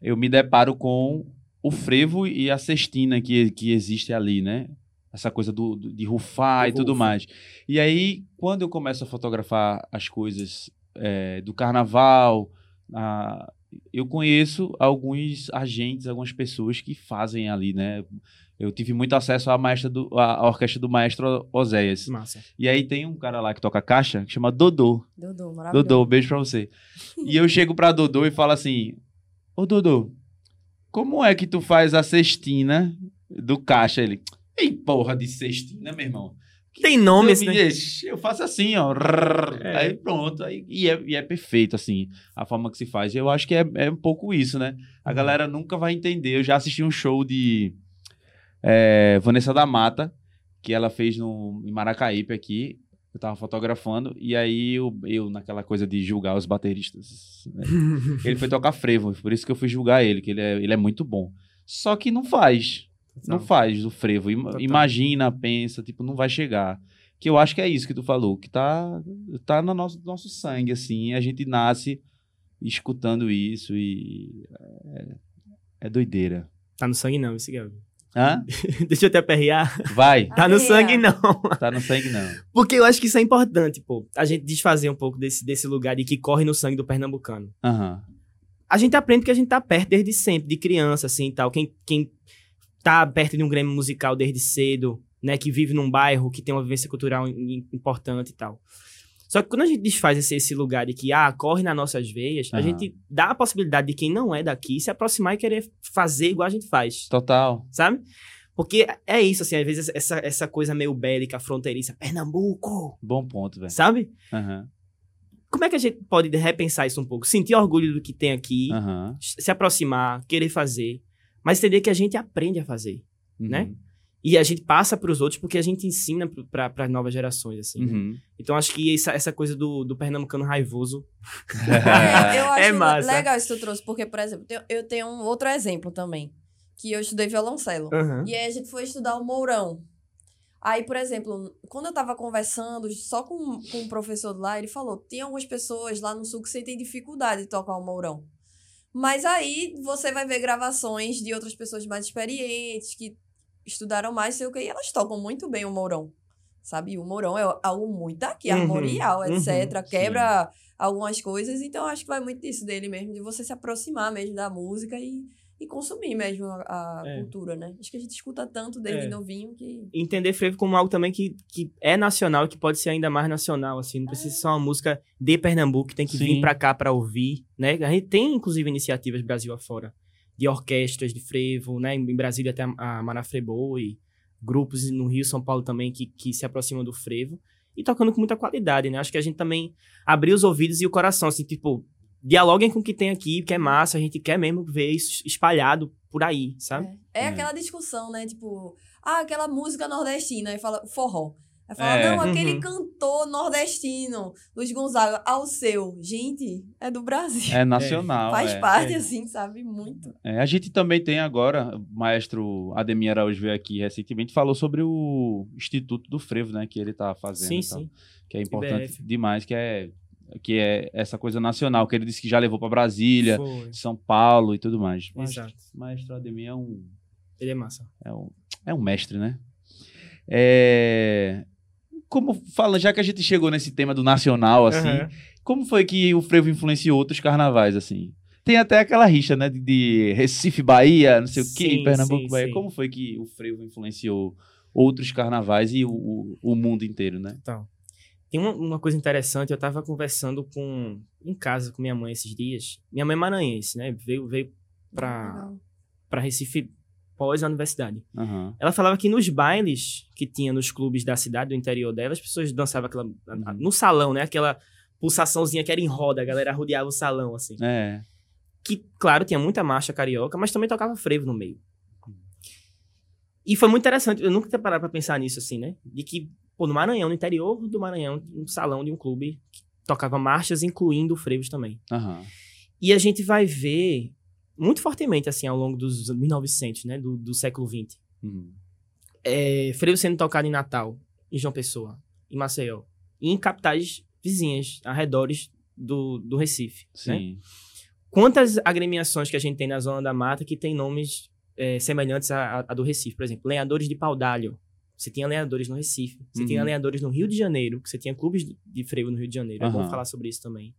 eu me deparo com o frevo e a cestina que, que existe ali, né? Essa coisa do, do- de rufar
Do
e tudo mais. E aí, quando eu começo a fotografar as coisas é, do carnaval, a- eu conheço alguns agentes, algumas pessoas que fazem ali, né? Eu tive muito acesso à, maestra do, à à orquestra do maestro Oséias.
Massa.
E aí tem um cara lá que toca caixa, que chama Dodô.
Dodô, maravilhoso.
Dodô, beijo pra você. E eu chego pra Dodô e falo assim: Ô, Dudu, como é que tu faz a cestina do caixa? Ele, ei, porra de cestina, meu irmão.
Tem nome esse, né?
eu faço assim, ó.
É.
Aí pronto. Aí, e, é, e é perfeito, assim, a forma que se faz. Eu acho que é, é um pouco isso, né? A
Uhum.
galera nunca vai entender. Eu já assisti um show de é, Vanessa da Mata, que ela fez no, em Maracaípe aqui. Eu tava fotografando, e aí eu, eu, naquela coisa de julgar os bateristas. né? Ele foi tocar frevo, por isso que eu fui julgar ele, que ele é, ele é muito bom. Só que não faz. Não faz o frevo. Imagina, pensa, tipo, não vai chegar. Que eu acho que é isso que tu falou, que tá, tá no nosso, nosso sangue, assim. A gente nasce escutando isso e. É, é doideira.
Tá no sangue não, esse Gabi.
Hã?
Deixa eu te aperrear.
Vai.
Tá no sangue não.
Tá no sangue, não.
Porque eu acho que isso é importante, pô. A gente desfazer um pouco desse, desse lugar de que corre no sangue do pernambucano.
Aham.
A gente aprende porque a gente tá perto desde sempre, de criança, assim, e tal. Quem, quem tá perto de um grêmio musical desde cedo, né? Que vive num bairro, que tem uma vivência cultural im- importante e tal. Só que quando a gente desfaz esse, esse lugar de que, ah, corre nas nossas veias, a
Aham.
gente dá a possibilidade de quem não é daqui se aproximar e querer fazer igual a gente faz.
Total.
sabe? Porque é isso, assim, às vezes essa, essa coisa meio bélica, fronteiriça, Pernambuco,
Bom ponto, velho.
sabe?
Aham.
Como é que a gente pode repensar isso um pouco? Sentir orgulho do que tem aqui,
Aham.
se aproximar, querer fazer, mas entender que a gente aprende a fazer.
Uhum.
Né? E a gente passa para os outros porque a gente ensina para as novas gerações, assim. né?
Uhum.
Então acho que essa, essa coisa do, do pernambucano raivoso.
É, eu acho
É massa.
legal isso que tu trouxe, porque, por exemplo, eu- tenho um outro exemplo também. Que eu estudei violoncelo. E aí a gente foi estudar o Mourão. Aí, por exemplo, quando eu tava conversando só com, com um professor lá, ele falou: tem algumas pessoas lá no sul que sentem dificuldade de tocar o Mourão. Mas aí você vai ver gravações de outras pessoas mais experientes, que estudaram mais, sei o que, e elas tocam muito bem o Mourão. Sabe? O Mourão é algo muito daqui,
Uhum,
armorial,
uhum,
etc. Quebra algumas coisas, então acho que vai muito disso dele mesmo, de você se aproximar mesmo da música e, e consumir mesmo a, a
É.
cultura, né? Acho que a gente escuta tanto desde
É.
novinho que.
entender frevo como algo também que, que é nacional e que pode ser ainda mais nacional, assim. Não precisa ser só uma música de Pernambuco, que tem que
Sim.
vir pra cá pra ouvir, né? A gente tem, inclusive, iniciativas Brasil afora, de orquestras de frevo, né? Em Brasília até a Manafrebo e grupos no Rio, São Paulo também, que, que se aproximam do frevo. E tocando com muita qualidade, né? Acho que a gente também abrir os ouvidos e o coração, assim, tipo... Dialoguem com o que tem aqui, que é massa, a gente quer mesmo ver isso espalhado por aí, sabe?
É, é
É.
aquela discussão, né? Tipo, ah, aquela música nordestina, aí fala forró. Aí fala,
É.
não, aquele
Uhum.
cantor nordestino, Luiz Gonzaga, ao seu. Gente, é do Brasil.
É nacional.
Faz
é.
parte,
é.
assim, sabe? Muito.
É, a gente também tem agora, o maestro Ademir Araújo veio aqui recentemente, falou sobre o Instituto do Frevo, né, que ele tá fazendo
Sim,
e tal,
sim.
que é importante
IBF.
demais, que é que é essa coisa nacional, que ele disse que já levou para Brasília,
Foi.
São Paulo e tudo mais. Mas
Exato.
maestro Ademir é um,
Ele é massa.
é um, é um mestre, né? É, como fala, já que a gente chegou nesse tema do nacional, assim,
Aham.
como foi que o frevo influenciou outros carnavais, assim? Tem até aquela rixa, né, de, Recife, Bahia, não sei o quê,
Sim,
Pernambuco,
sim,
Bahia.
sim.
Como foi que o frevo influenciou outros carnavais e o, o, o mundo inteiro, né?
Então, tem uma, uma coisa interessante, eu tava conversando com em casa com minha mãe esses dias. Minha mãe é maranhense, né? Veio, veio pra,
Legal.
pra Recife pós a universidade.
Aham.
Ela falava que nos bailes que tinha nos clubes da cidade, do interior dela, as pessoas dançavam aquela.
Uhum.
No salão, né? Aquela pulsaçãozinha que era em roda, a galera rodeava o salão, assim.
É.
que, claro, tinha muita marcha carioca, mas também tocava frevo no meio. E foi muito interessante, eu nunca tinha parado pra pensar nisso, assim, né? De que, pô, no Maranhão, no interior do Maranhão, um salão de um clube que tocava marchas, incluindo frevos também.
Aham.
E a gente vai ver muito fortemente, assim, ao longo dos 1900, né? Do, do século XX.
Uhum.
É, frevo sendo tocado em Natal, em João Pessoa, em Maceió. E em capitais vizinhas, arredores do, do Recife, né?
Sim.
quantas agremiações que a gente tem na Zona da Mata que tem nomes é, semelhantes à, à do Recife? Por exemplo, lenhadores de Paudalho. Você tinha lenhadores no Recife. Você tinha
Uhum.
lenhadores no Rio de Janeiro, você tinha clubes de- freio no Rio de Janeiro. É bom falar sobre isso também.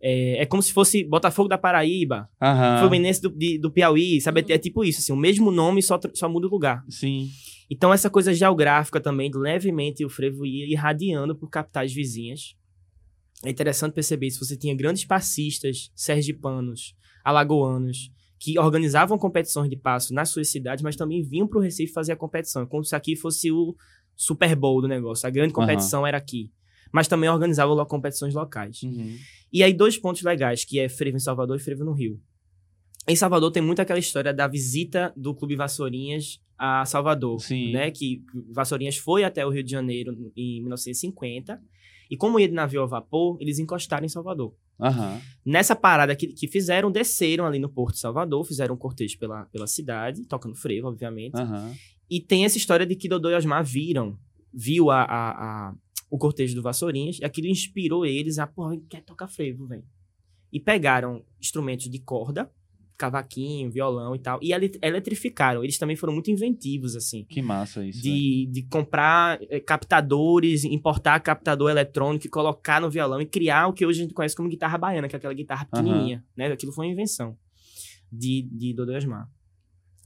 É, é como se fosse Botafogo da Paraíba,
Aham.
Fluminense do, de- do Piauí, sabe? É tipo isso, assim, o mesmo nome, só, só muda o lugar.
Sim.
Então, essa coisa geográfica também, levemente o frevo ia irradiando por capitais vizinhas. É interessante perceber isso. Você tinha grandes passistas, sergipanos, alagoanos, que organizavam competições de passo nas suas cidades, mas também vinham para o Recife fazer a competição, como se aqui fosse o Super Bowl do negócio. A grande competição uhum. era aqui. Mas também organizavam competições locais.
Uhum.
E aí, dois pontos legais, que é frevo em Salvador e frevo no Rio. Em Salvador tem muito aquela história da visita do Clube Vassourinhas a Salvador,
Sim.
né? Que Vassourinhas foi até o Rio de Janeiro em 1950 e como ia de navio a vapor, eles encostaram em Salvador.
Uhum.
Nessa parada que, que fizeram, desceram ali no Porto de Salvador, fizeram um cortejo pela, pela cidade, tocando frevo, obviamente.
Uhum.
E tem essa história de que Dodô e Osmar viram, viu a, a, a, o cortejo do Vassourinhas, e aquilo inspirou eles a, porra, quer tocar frevo, velho. E pegaram instrumentos de corda, cavaquinho, violão e tal. E eletrificaram. Eles também foram muito inventivos, assim.
Que massa isso.
De, de comprar é, captadores, importar captador eletrônico e colocar no violão e criar o que hoje a gente conhece como guitarra baiana, que é aquela guitarra pequenininha, uhum. né? Aquilo foi uma invenção de, de Dodô Osmar.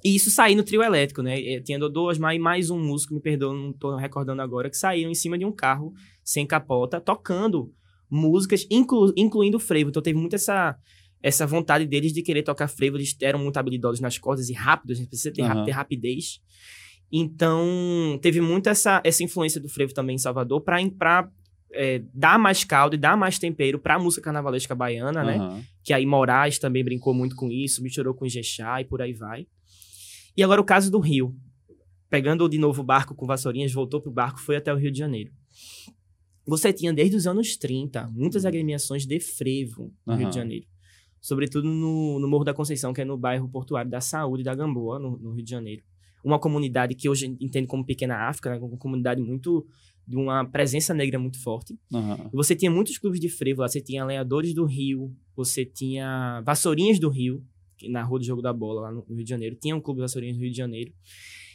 E isso saiu no trio elétrico, né? Eh, tinha Dodô Osmar e mais um músico, me perdoa, não tô recordando agora, que saíram em cima de um carro sem capota, tocando músicas, inclu, incluindo frevo. Então teve muito essa essa vontade deles de querer tocar frevo, eles eram muito habilidosos nas cordas e rápidos, a gente precisa ter, uhum. ter rapidez. Então, teve muito essa, essa influência do frevo também em Salvador para é, dar mais caldo e dar mais tempero para a música carnavalesca baiana, uhum. né? Que aí Moraes também brincou muito com isso, misturou com Ijexá e por aí vai. E agora o caso do Rio. Pegando de novo o barco com vassourinhas, voltou pro barco, foi até o Rio de Janeiro. Você tinha desde os anos 30 muitas agremiações de frevo no uhum. Rio de Janeiro sobretudo no, no Morro da Conceição, que é no bairro portuário da Saúde da Gamboa, no, no Rio de Janeiro. Uma comunidade que hoje entende como Pequena África, né? uma comunidade muito de uma presença negra muito forte.
Uhum.
Você tinha muitos clubes de frevo lá, você tinha Lenhadores do Rio, você tinha Vassourinhas do Rio, na Rua do Jogo da Bola, lá no Rio de Janeiro. Tinha um clube de Vassourinhas do Rio de Janeiro.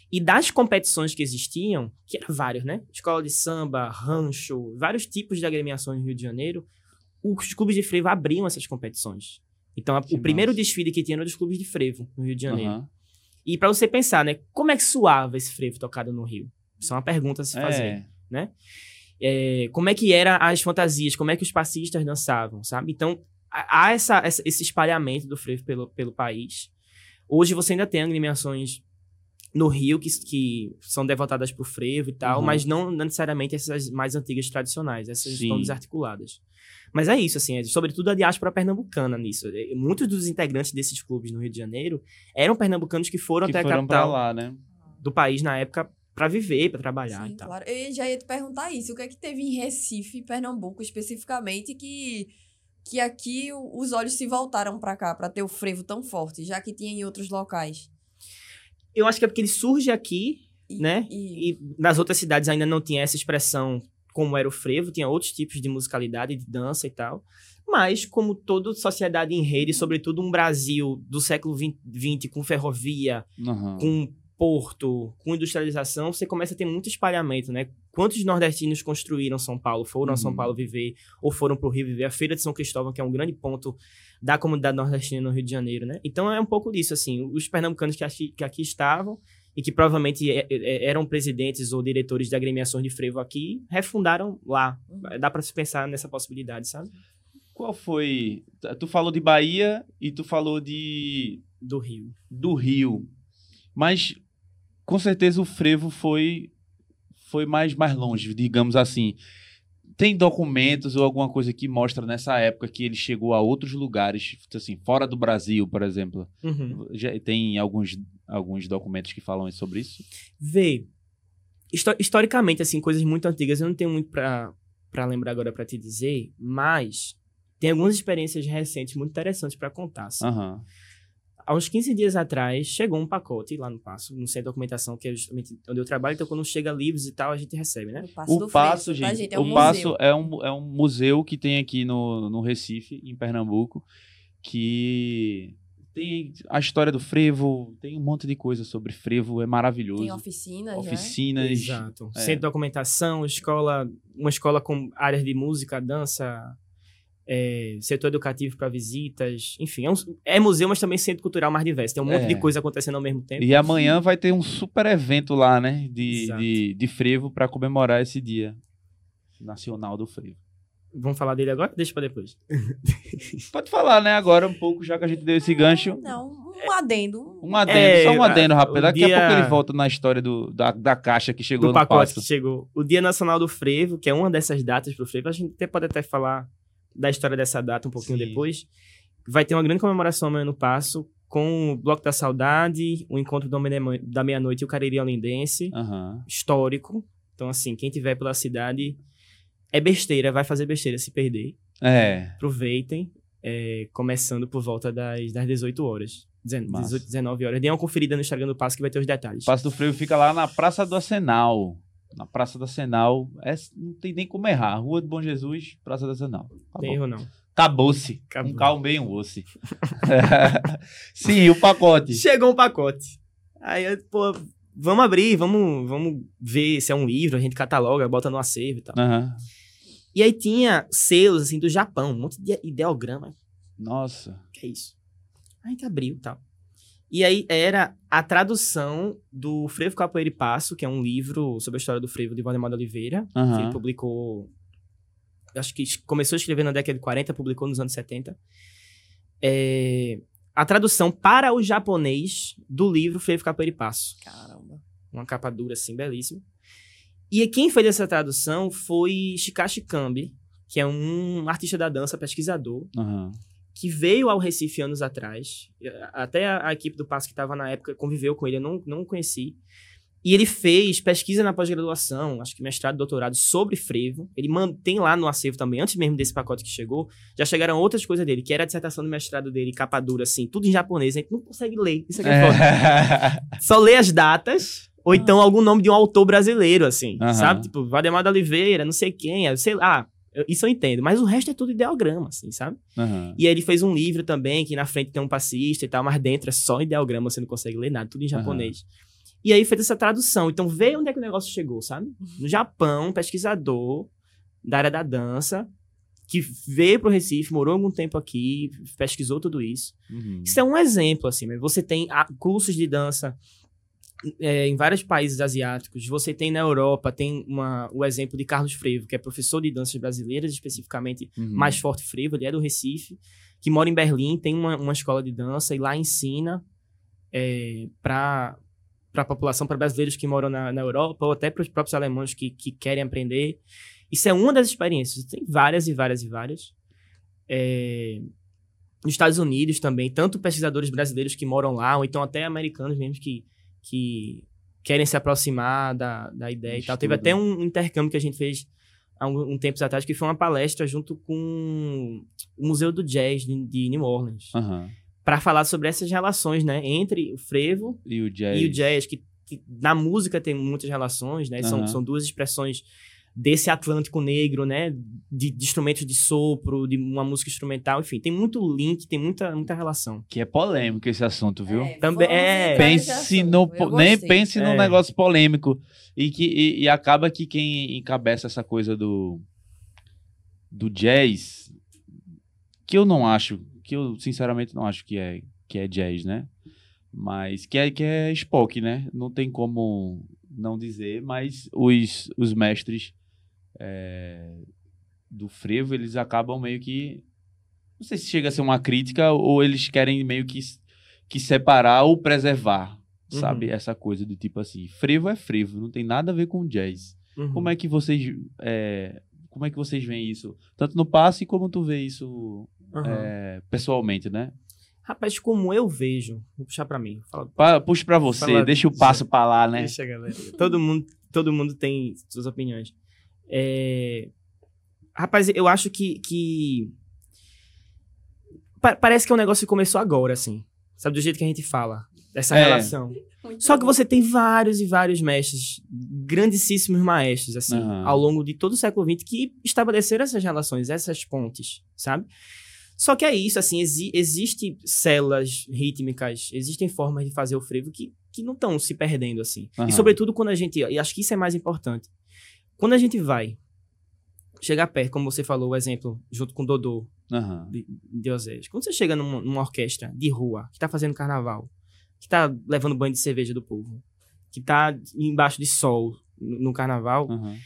E das competições que existiam, que eram vários, né? Escola de samba, rancho, vários tipos de agremiações no Rio de Janeiro, os clubes de frevo abriam essas competições. Então, a, o primeiro desfile que tinha era dos clubes de frevo, no Rio de Janeiro. Uhum. E para você pensar, né? Como é que suava esse frevo tocado no Rio? Isso é uma pergunta a se fazer, é. né? É, como é que eram as fantasias? Como é que os passistas dançavam, sabe? Então, há essa, essa, esse espalhamento do frevo pelo, pelo país. Hoje você ainda tem agremiações no Rio que, que são devotadas para o frevo e tal, uhum. mas não necessariamente essas mais antigas tradicionais. Essas Sim. estão desarticuladas. Mas é isso, assim, é, sobretudo a diáspora pernambucana nisso. É, muitos dos integrantes desses clubes no Rio de Janeiro eram pernambucanos que foram que até foram a capital
lá, né?
do país na época para viver, para trabalhar
Sim,
e tal.
Claro. Eu já ia te perguntar isso. O que é que teve em Recife, Pernambuco, especificamente, que que aqui os olhos se voltaram para cá, para ter o frevo tão forte, já que tinha em outros locais?
Eu acho que é porque ele surge aqui, e, né? E... e nas outras cidades ainda não tinha essa expressão como era o frevo, tinha outros tipos de musicalidade, de dança e tal. Mas, como toda sociedade em rede, sobretudo um Brasil do século XX, com ferrovia,
uhum.
com porto, com industrialização, você começa a ter muito espalhamento, né? Quantos nordestinos construíram São Paulo, foram uhum. a São. Paulo viver, ou foram para o Rio viver? A Feira de São Cristóvão, que é um grande ponto da comunidade nordestina no Rio de Janeiro, né? Então é um pouco disso, assim. Os pernambucanos que aqui, que aqui estavam e que provavelmente é, é, eram presidentes ou diretores de agremiações de frevo aqui, refundaram lá. Uhum. Dá para se pensar nessa possibilidade, sabe?
Qual foi? Tu falou de Bahia e tu falou de
do Rio.
Do Rio. Mas com certeza o frevo foi foi mais mais longe, digamos assim. Tem documentos ou alguma coisa que mostra nessa época que ele chegou a outros lugares, assim, fora do Brasil, por exemplo?
Uhum.
Já tem alguns alguns documentos que falam sobre isso?
Vê. historicamente, assim, coisas muito antigas, eu não tenho muito para lembrar agora para te dizer, mas tem algumas experiências recentes muito interessantes para contar. Assim.
Uhum.
Há uns 15 dias atrás, chegou um pacote lá no Passo, no centro de documentação, que é justamente onde eu trabalho. Então, quando chega livros e tal, a gente recebe, né?
O Passo, o passo Freixo, tá, gente, tá, gente? É um o Passo é um, é um museu que tem aqui no, no Recife, em Pernambuco, que tem a história do frevo, tem um monte de coisa sobre frevo, é maravilhoso. Tem
oficinas,
né? Oficinas. Né?
Exato. É. Centro de documentação, escola, uma escola com áreas de música, dança, é, setor educativo para visitas, enfim, é, um, é, museu, mas também centro cultural mais diverso. Tem um monte é. de coisa acontecendo ao mesmo tempo.
E amanhã vai ter um super evento lá, né, de, de, de frevo para comemorar esse dia nacional do frevo.
Vamos falar dele agora? Deixa pra depois.
Pode falar, né? Agora um pouco, já que a gente deu esse gancho.
Não, um adendo.
Um adendo, é, só um adendo rápido. Daqui dia... a pouco ele volta na história do, da, da caixa que chegou
do pacote que chegou. O Dia Nacional do Frevo, que é uma dessas datas pro Frevo. A gente até pode até falar da história dessa data um pouquinho Sim. depois. Vai ter uma grande comemoração amanhã no Passo com o Bloco da Saudade, o Encontro da Meia-Noite e o Cariri Olindense,
uhum.
histórico. Então, assim, quem tiver pela cidade é besteira, vai fazer besteira se perder.
É.
Aproveitem, é, começando por volta das, das 18 horas. 18, 19 horas. Dê uma conferida no Instagram do Passo que vai ter os detalhes.
O Passo do Freio fica lá na Praça do Arsenal. Na Praça do Arsenal. É, não tem nem como errar. Rua do Bom Jesus, Praça do Arsenal.
Tá tem erro, não.
Acabou-se. Acabou. Um calmo bem um osso. Sim, o pacote.
Chegou um pacote. Aí, pô, vamos abrir, vamos, vamos ver se é um livro, a gente cataloga, bota no acervo e tal.
Uhum.
E aí tinha selos, assim, do Japão, um monte de ideograma.
Nossa.
Que é isso? A gente abriu e tal. E aí era a tradução do Frevo Capoeira e Passo, que é um livro sobre a história do frevo de Valdemar de Oliveira,
uhum.
que ele publicou... Acho que começou a escrever na década de 40, publicou nos anos 70. É, a tradução para o japonês do livro Frevo Capoeira e Passo.
Caramba.
Uma capa dura, assim, belíssima. E quem fez essa tradução foi Shikashi Kambi, que é um artista da dança, pesquisador,
uhum.
Que veio ao Recife anos atrás. Até a, a equipe do Passo que estava na época conviveu com ele, eu não, não conheci. E ele fez pesquisa na pós-graduação, acho que mestrado, doutorado, sobre frevo. Ele mantém lá no acervo também, antes mesmo desse pacote que chegou, já chegaram outras coisas dele, que era a dissertação do mestrado dele, capa dura, assim, tudo em japonês, a gente não consegue ler. Isso aqui é, é. foda. Só lê as datas ou então algum nome de um autor brasileiro, assim, uhum. sabe? Tipo, Valdemar da Oliveira, não sei quem, sei lá. Isso eu entendo, mas o resto é tudo ideograma, assim, sabe?
Uhum.
E aí ele fez um livro também, que na frente tem um passista e tal, mas dentro é só ideograma, você não consegue ler nada, tudo em japonês. Uhum. E aí fez essa tradução. Então vê onde é que o negócio chegou, sabe? No Japão, um pesquisador da área da dança, que veio pro Recife, morou algum tempo aqui, pesquisou tudo isso.
Uhum.
Isso é um exemplo, assim, mas você tem ah, cursos de dança é, em vários países asiáticos. Você tem na Europa, tem uma, o exemplo de Carlos Frevo, que é professor de danças brasileiras, especificamente uhum. mais forte Frevo, ele é do Recife, que mora em Berlim, tem uma, uma escola de dança e lá ensina é, para a população, para brasileiros que moram na, na Europa, ou até para os próprios alemães que, que querem aprender. Isso é uma das experiências. Tem várias e várias e várias. É, nos Estados Unidos também, tanto pesquisadores brasileiros que moram lá, ou então até americanos mesmo que que querem se aproximar da, da ideia Estudo. e tal. Teve até um intercâmbio que a gente fez há um, um tempo atrás, que foi uma palestra junto com o Museu do Jazz de, de New Orleans.
Uhum.
Para falar sobre essas relações, né? Entre o frevo
e o jazz,
e o jazz que, que na música tem muitas relações, né? Uhum. São, são duas expressões desse Atlântico Negro, né? De, de, instrumentos de sopro, de uma música instrumental, enfim, tem muito link, tem muita, muita relação.
Que é polêmico esse assunto, viu?
É, Também é.
Pense no, nem pense é. num negócio polêmico e que e, e, acaba que quem encabeça essa coisa do do jazz, que eu não acho, que eu sinceramente não acho que é que é jazz, né? Mas que é que é Spock, né? Não tem como não dizer, mas os, os mestres é, do frevo, eles acabam meio que. Não sei se chega a ser uma crítica ou eles querem meio que, que separar ou preservar, uhum. sabe? Essa coisa do tipo assim: frevo é frevo, não tem nada a ver com jazz. Uhum. Como é que vocês. É, como é que vocês veem isso? Tanto no passe como tu vê isso uhum. é, pessoalmente, né?
Rapaz, como eu vejo, vou puxar para mim.
Pra, puxa para você, fala, deixa o passo para lá, né?
Deixa, galera. todo mundo, todo mundo tem suas opiniões. É... Rapaz, eu acho que. que... Pa parece que é um negócio que começou agora, assim. Sabe, do jeito que a gente fala. Dessa é. relação. Muito Só que você tem vários e vários mestres, grandíssimos maestros, assim, uhum. ao longo de todo o século XX, que estabeleceram essas relações, essas pontes, sabe? Só que é isso, assim, exi existe células rítmicas, existem formas de fazer o frevo que, que não estão se perdendo, assim. Uhum. E sobretudo quando a gente, e acho que isso é mais importante, quando a gente vai chegar perto, como você falou, o exemplo, junto com o Dodô,
uhum.
de, de Osés. Quando você chega numa, numa, orquestra de rua, que tá fazendo carnaval, que tá levando banho de cerveja do povo, que tá embaixo de sol no, no carnaval,
uhum.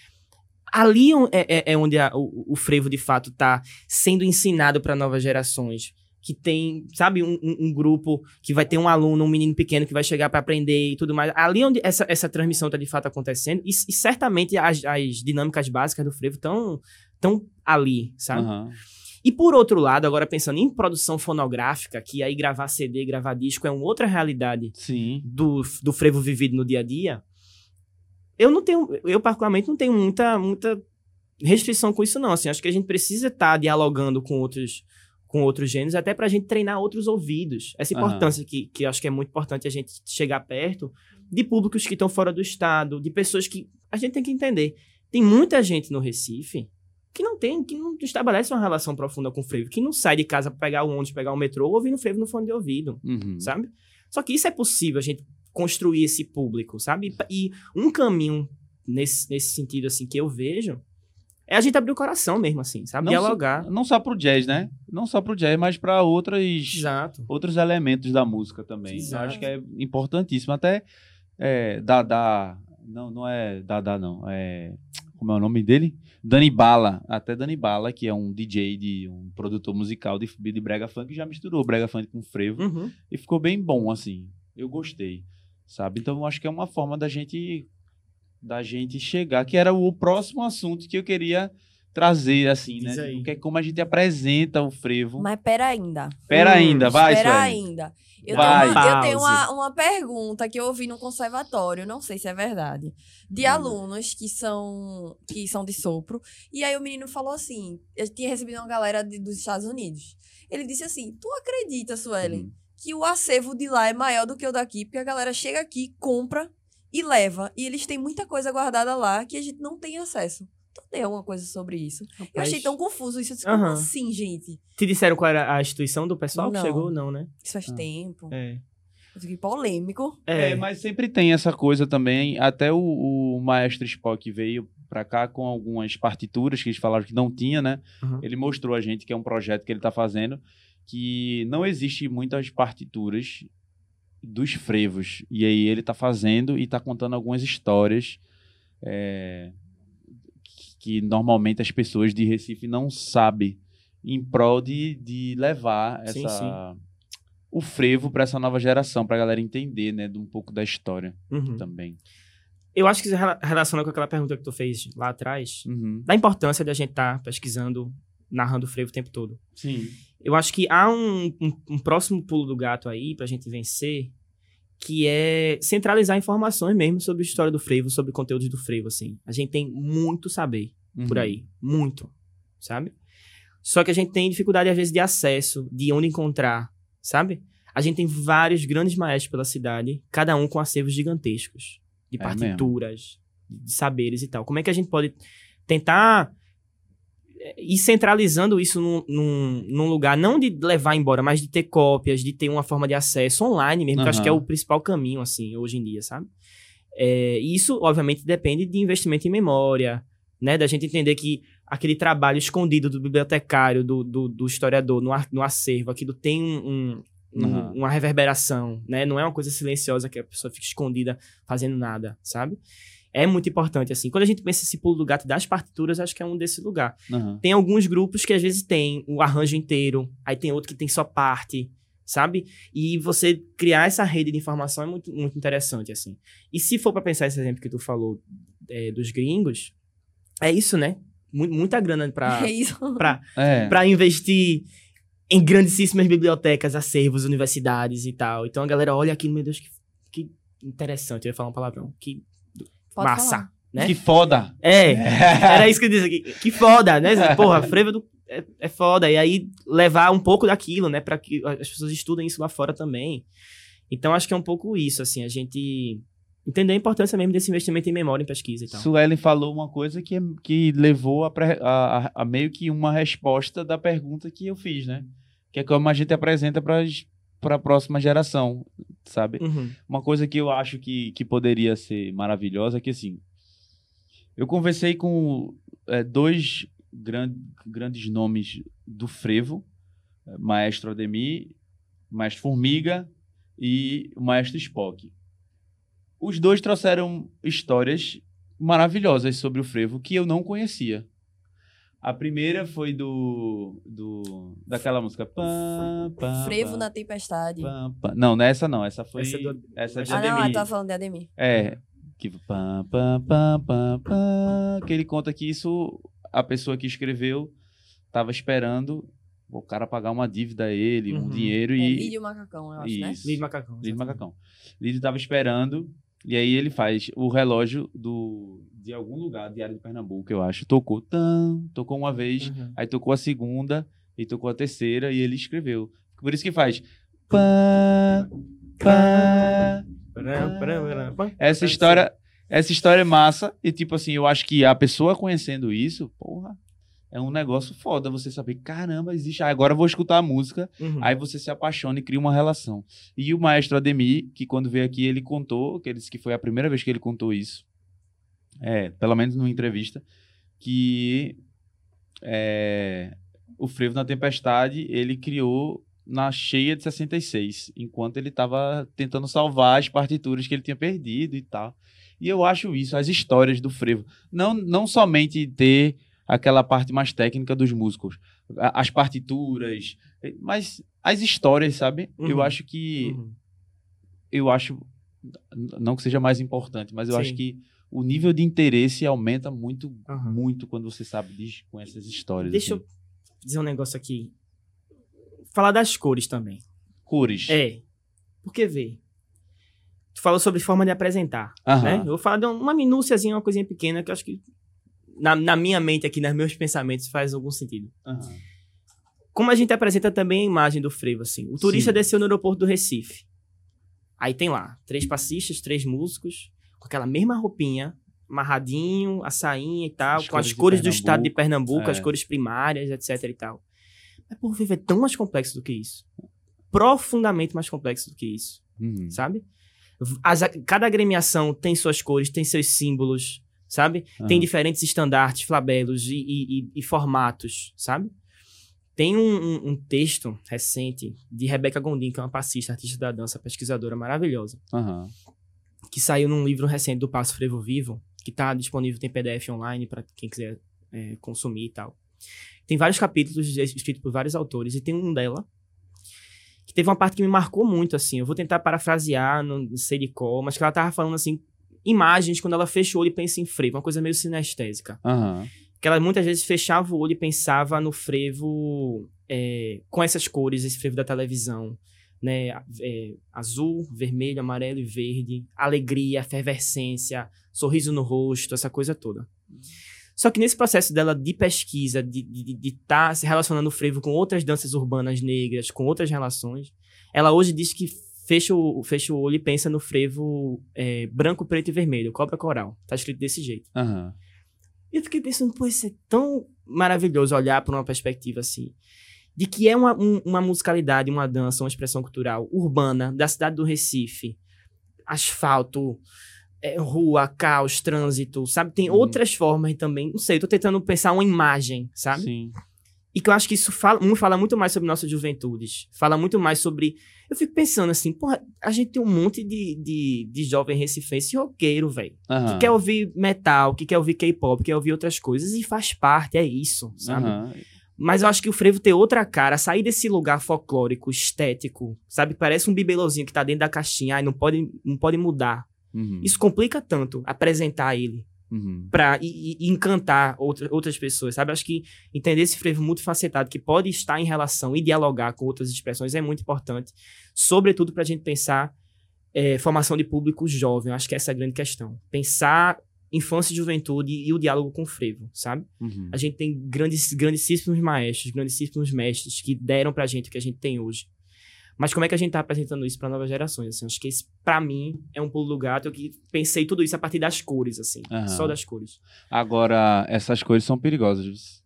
ali é, é, é onde a, o, o, frevo de fato está sendo ensinado para novas gerações. Que tem, sabe, um, um, grupo que vai ter um aluno, um menino pequeno que vai chegar para aprender e tudo mais. Ali onde essa, essa transmissão está de fato acontecendo, e, e certamente as, as, dinâmicas básicas do frevo estão tão ali, sabe? Uhum. E por outro lado, agora pensando em produção fonográfica, que aí gravar CD, gravar disco é uma outra realidade
Sim.
Do, do frevo vivido no dia a dia eu não tenho, eu particularmente não tenho muita, muita restrição com isso não, assim, acho que a gente precisa estar tá dialogando com outros com outros gêneros, até para a gente treinar outros ouvidos. Essa importância uhum. que, que acho que é muito importante a gente chegar perto de públicos que estão fora do estado, de pessoas que a gente tem que entender. Tem muita gente no Recife que não tem, que não estabelece uma relação profunda com o frevo, que não sai de casa para pegar o ônibus, pegar o metrô, ouvindo frevo no fone de ouvido, uhum. sabe? Só que isso é possível a gente construir esse público, sabe? E um caminho nesse, nesse sentido, assim, que eu vejo é a gente abrir o coração mesmo, assim, sabe? Não Dialogar.
Só, não só pro jazz, né? Não só pro jazz, mas para outras
Exato.
outros elementos da música também. Exato. Eu acho que é importantíssimo. Até é, Dada. Não, não é Dada, não. É. Como é o nome dele? Dani Bala. Até Dani Bala, que é um DJ, de um produtor musical de, de Brega Funk, já misturou Brega Funk com frevo. Uhum. E ficou bem bom, assim. Eu gostei sabe? Então, eu acho que é uma forma da gente da gente chegar, que era o próximo assunto que eu queria trazer, assim, né? Que é como a gente apresenta o frevo.
Mas pera ainda.
Pera hum, ainda, vai,
Pera ainda. Eu vai. tenho, uma, eu tenho uma, uma, pergunta que eu ouvi no conservatório, não sei se é verdade, de hum. alunos que são que são de sopro. E aí o menino falou assim: eu tinha recebido uma galera de, dos Estados Unidos. Ele disse assim: Tu acredita, Suelen, hum que o acervo de lá é maior do que o daqui, porque a galera chega aqui, compra e leva. E eles têm muita coisa guardada lá que a gente não tem acesso. Tu tem alguma coisa sobre isso? Rapaz. Eu achei tão confuso isso. Como uhum. assim, gente?
Te disseram qual era a instituição do pessoal não. que chegou? Não, né?
Isso faz ah. tempo.
É.
Que polêmico.
É. é. mas sempre tem essa coisa também. Até o, o maestro Spock veio para cá com algumas partituras que eles falaram que não tinha, né? Uhum. Ele mostrou a gente que é um projeto que ele tá fazendo que não existe muitas partituras dos frevos. E aí ele está fazendo e está contando algumas histórias é, que, normalmente as pessoas de Recife não sabem em prol de, de levar essa, sim, sim. o frevo para essa nova geração, para a galera entender né, de um pouco da história uhum. também.
Eu acho que isso relaciona com aquela pergunta que tu fez lá atrás, uhum. da importância de a gente estar tá pesquisando, narrando o frevo o tempo todo.
Sim.
Eu acho que há um, um, um próximo pulo do gato aí pra gente vencer, que é centralizar informações mesmo sobre a história do frevo, sobre conteúdos do frevo, assim. A gente tem muito saber uhum. por aí. Muito. Sabe? Só que a gente tem dificuldade, às vezes, de acesso, de onde encontrar, sabe? A gente tem vários grandes maestros pela cidade, cada um com acervos gigantescos. De é partituras, mesmo. de saberes e tal. Como é que a gente pode tentar e centralizando isso num, num, num, lugar, não de levar embora, mas de ter cópias, de ter uma forma de acesso online mesmo, uhum. que eu acho que é o principal caminho, assim, hoje em dia, sabe? É, isso, obviamente, depende de investimento em memória, né? Da gente entender que aquele trabalho escondido do bibliotecário, do, do, do historiador, no, ar, no acervo, aquilo tem um, um, uhum. uma reverberação, né? Não é uma coisa silenciosa que a pessoa fica escondida fazendo nada, sabe? É muito importante, assim. Quando a gente pensa esse pulo do gato das partituras, acho que é um desse lugar. Uhum. Tem alguns grupos que às vezes tem o arranjo inteiro, aí tem outro que tem só parte, sabe? E você criar essa rede de informação é muito, muito interessante, assim. E se for para pensar esse exemplo que tu falou é, dos gringos, é isso, né? Muita grana para é. Pra, é. investir em grandíssimas bibliotecas, acervos, universidades e tal. Então a galera olha aqui, meu Deus, que, que interessante. Eu ia falar um palavrão. Que Pode massa. Falar. Né?
Que foda.
É, era isso que eu disse aqui. Que foda, né? Porra, frevo do, é, é, foda. E aí levar um pouco daquilo, né? Pra que as pessoas estudem isso lá fora também. Então acho que é um pouco isso, assim, a gente entender a importância mesmo desse investimento em memória, em pesquisa e tal.
Suelen falou uma coisa que, que levou a, a, a, meio que uma resposta da pergunta que eu fiz, né? Que é como a gente apresenta para para a próxima geração, sabe? Uhum. Uma coisa que eu acho que, que poderia ser maravilhosa é que, assim, eu conversei com é, dois gran, grandes nomes do frevo, é, Maestro Ademir, Maestro Formiga e o Maestro Spock. Os dois trouxeram histórias maravilhosas sobre o frevo que eu não conhecia. A primeira foi do. do daquela música. Pam, pam,
Frevo pam, na Tempestade.
Pam, não, nessa não. Essa foi. Essa, é do, essa é de
ah,
Ademir.
não, eu tava falando de Ademir.
É. Que, pam, pam, pam, pam, pam, que ele conta que isso. A pessoa que escreveu tava esperando o cara pagar uma dívida a ele, uhum. um dinheiro
é,
e.
Lídio Macacão, eu acho, né?
isso. né? Lídio Macacão.
Lídio Macacão. Lídio tava esperando. E aí ele faz o relógio do, de algum lugar, Diário de Pernambuco, eu acho. Tocou, tan, tocou uma vez, uhum. aí tocou a segunda, e tocou a terceira, e ele escreveu. Por isso que faz. Pá, pá, pá. Essa história, essa história é massa, e tipo assim, eu acho que a pessoa conhecendo isso, porra, é um negócio foda você saber, caramba, existe. agora eu vou escutar a música, uhum. aí você se apaixona e cria uma relação. E o maestro Ademir, que quando veio aqui, ele contou, que ele disse que foi a primeira vez que ele contou isso, é, pelo menos numa entrevista, que é, o Frevo na Tempestade ele criou na cheia de 66, enquanto ele estava tentando salvar as partituras que ele tinha perdido e tal. E eu acho isso, as histórias do Frevo. Não, não somente ter aquela parte mais técnica dos músicos, as partituras, mas as histórias, sabe? Uhum. Eu acho que. Uhum. Eu acho. Não que seja mais importante, mas eu Sim. acho que o nível de interesse aumenta muito, uhum. muito quando você sabe disso, com essas histórias.
Deixa assim. eu dizer um negócio aqui. Falar das cores também.
Cores.
É. Porque vê. Tu falou sobre forma de apresentar. Né? Eu vou falar de uma minúciazinha, uma coisinha pequena que eu acho que na, na minha mente aqui, nos meus pensamentos, faz algum sentido. Uhum. Como a gente apresenta também a imagem do frevo, assim. O turista Sim. desceu no aeroporto do Recife. Aí tem lá, três passistas, três músicos, com aquela mesma roupinha, amarradinho, a sainha e tal, as com as cores do estado de Pernambuco, é. as cores primárias, etc e tal. Mas por viver é tão mais complexo do que isso. Profundamente mais complexo do que isso. Uhum. Sabe? As, cada agremiação tem suas cores, tem seus símbolos, sabe? Uhum. Tem diferentes estandartes, flabelos e, e, e, formatos, sabe? Tem um, um, um, texto recente de Rebeca Gondim, que é uma passista, artista da dança, pesquisadora maravilhosa. Uhum que saiu num livro recente do Passo Frevo Vivo, que está disponível, tem PDF online para quem quiser é, consumir e tal. Tem vários capítulos escritos por vários autores, e tem um dela que teve uma parte que me marcou muito, assim. Eu vou tentar parafrasear, não sei de qual, mas que ela tava falando, assim, imagens quando ela fecha o olho e pensa em frevo, uma coisa meio sinestésica. Uhum. Que ela muitas vezes fechava o olho e pensava no frevo é, com essas cores, esse frevo da televisão né? É, azul, vermelho, amarelo e verde, alegria, efervescência, sorriso no rosto, essa coisa toda. Só que nesse processo dela de pesquisa, de estar tá se relacionando o frevo com outras danças urbanas negras, com outras relações, ela hoje diz que fecha o, fecha o olho e pensa no frevo é, branco, preto e vermelho, cobra coral. Tá escrito desse jeito. Uhum. E eu fiquei pensando, pô, isso é tão maravilhoso olhar por uma perspectiva assim de que é uma, um, uma musicalidade, uma dança, uma expressão cultural urbana da cidade do Recife. Asfalto, é, rua, caos, trânsito, sabe? Tem uhum. outras formas também. Não sei, tô tentando pensar uma imagem, sabe? Sim. E que eu acho que isso fala, fala muito mais sobre nossas juventudes. Fala muito mais sobre. Eu fico pensando assim, porra, a gente tem um monte de, de, de jovem recifense roqueiro, velho. Uhum. Que quer ouvir metal, que quer ouvir K-pop, quer ouvir outras coisas e faz parte, é isso, sabe? Uhum. Mas eu acho que o frevo tem outra cara, sair desse lugar folclórico, estético, sabe? Parece um bibelozinho que tá dentro da caixinha, ai, não pode, não pode mudar. Uhum. Isso complica tanto apresentar ele uhum. e encantar outra, outras pessoas, sabe? Acho que entender esse frevo multifacetado que pode estar em relação e dialogar com outras expressões é muito importante, sobretudo para a gente pensar é, formação de público jovem. Acho que essa é a grande questão. Pensar infância e juventude e o diálogo com o frevo, sabe? Uhum. A gente tem grandes, grandíssimos maestros, grandíssimos mestres que deram pra gente o que a gente tem hoje. Mas como é que a gente tá apresentando isso para novas gerações? Assim, acho que esse, pra mim, é um pulo do gato. Eu que pensei tudo isso a partir das cores, assim. Uhum. Só das cores.
Agora, essas cores são perigosas.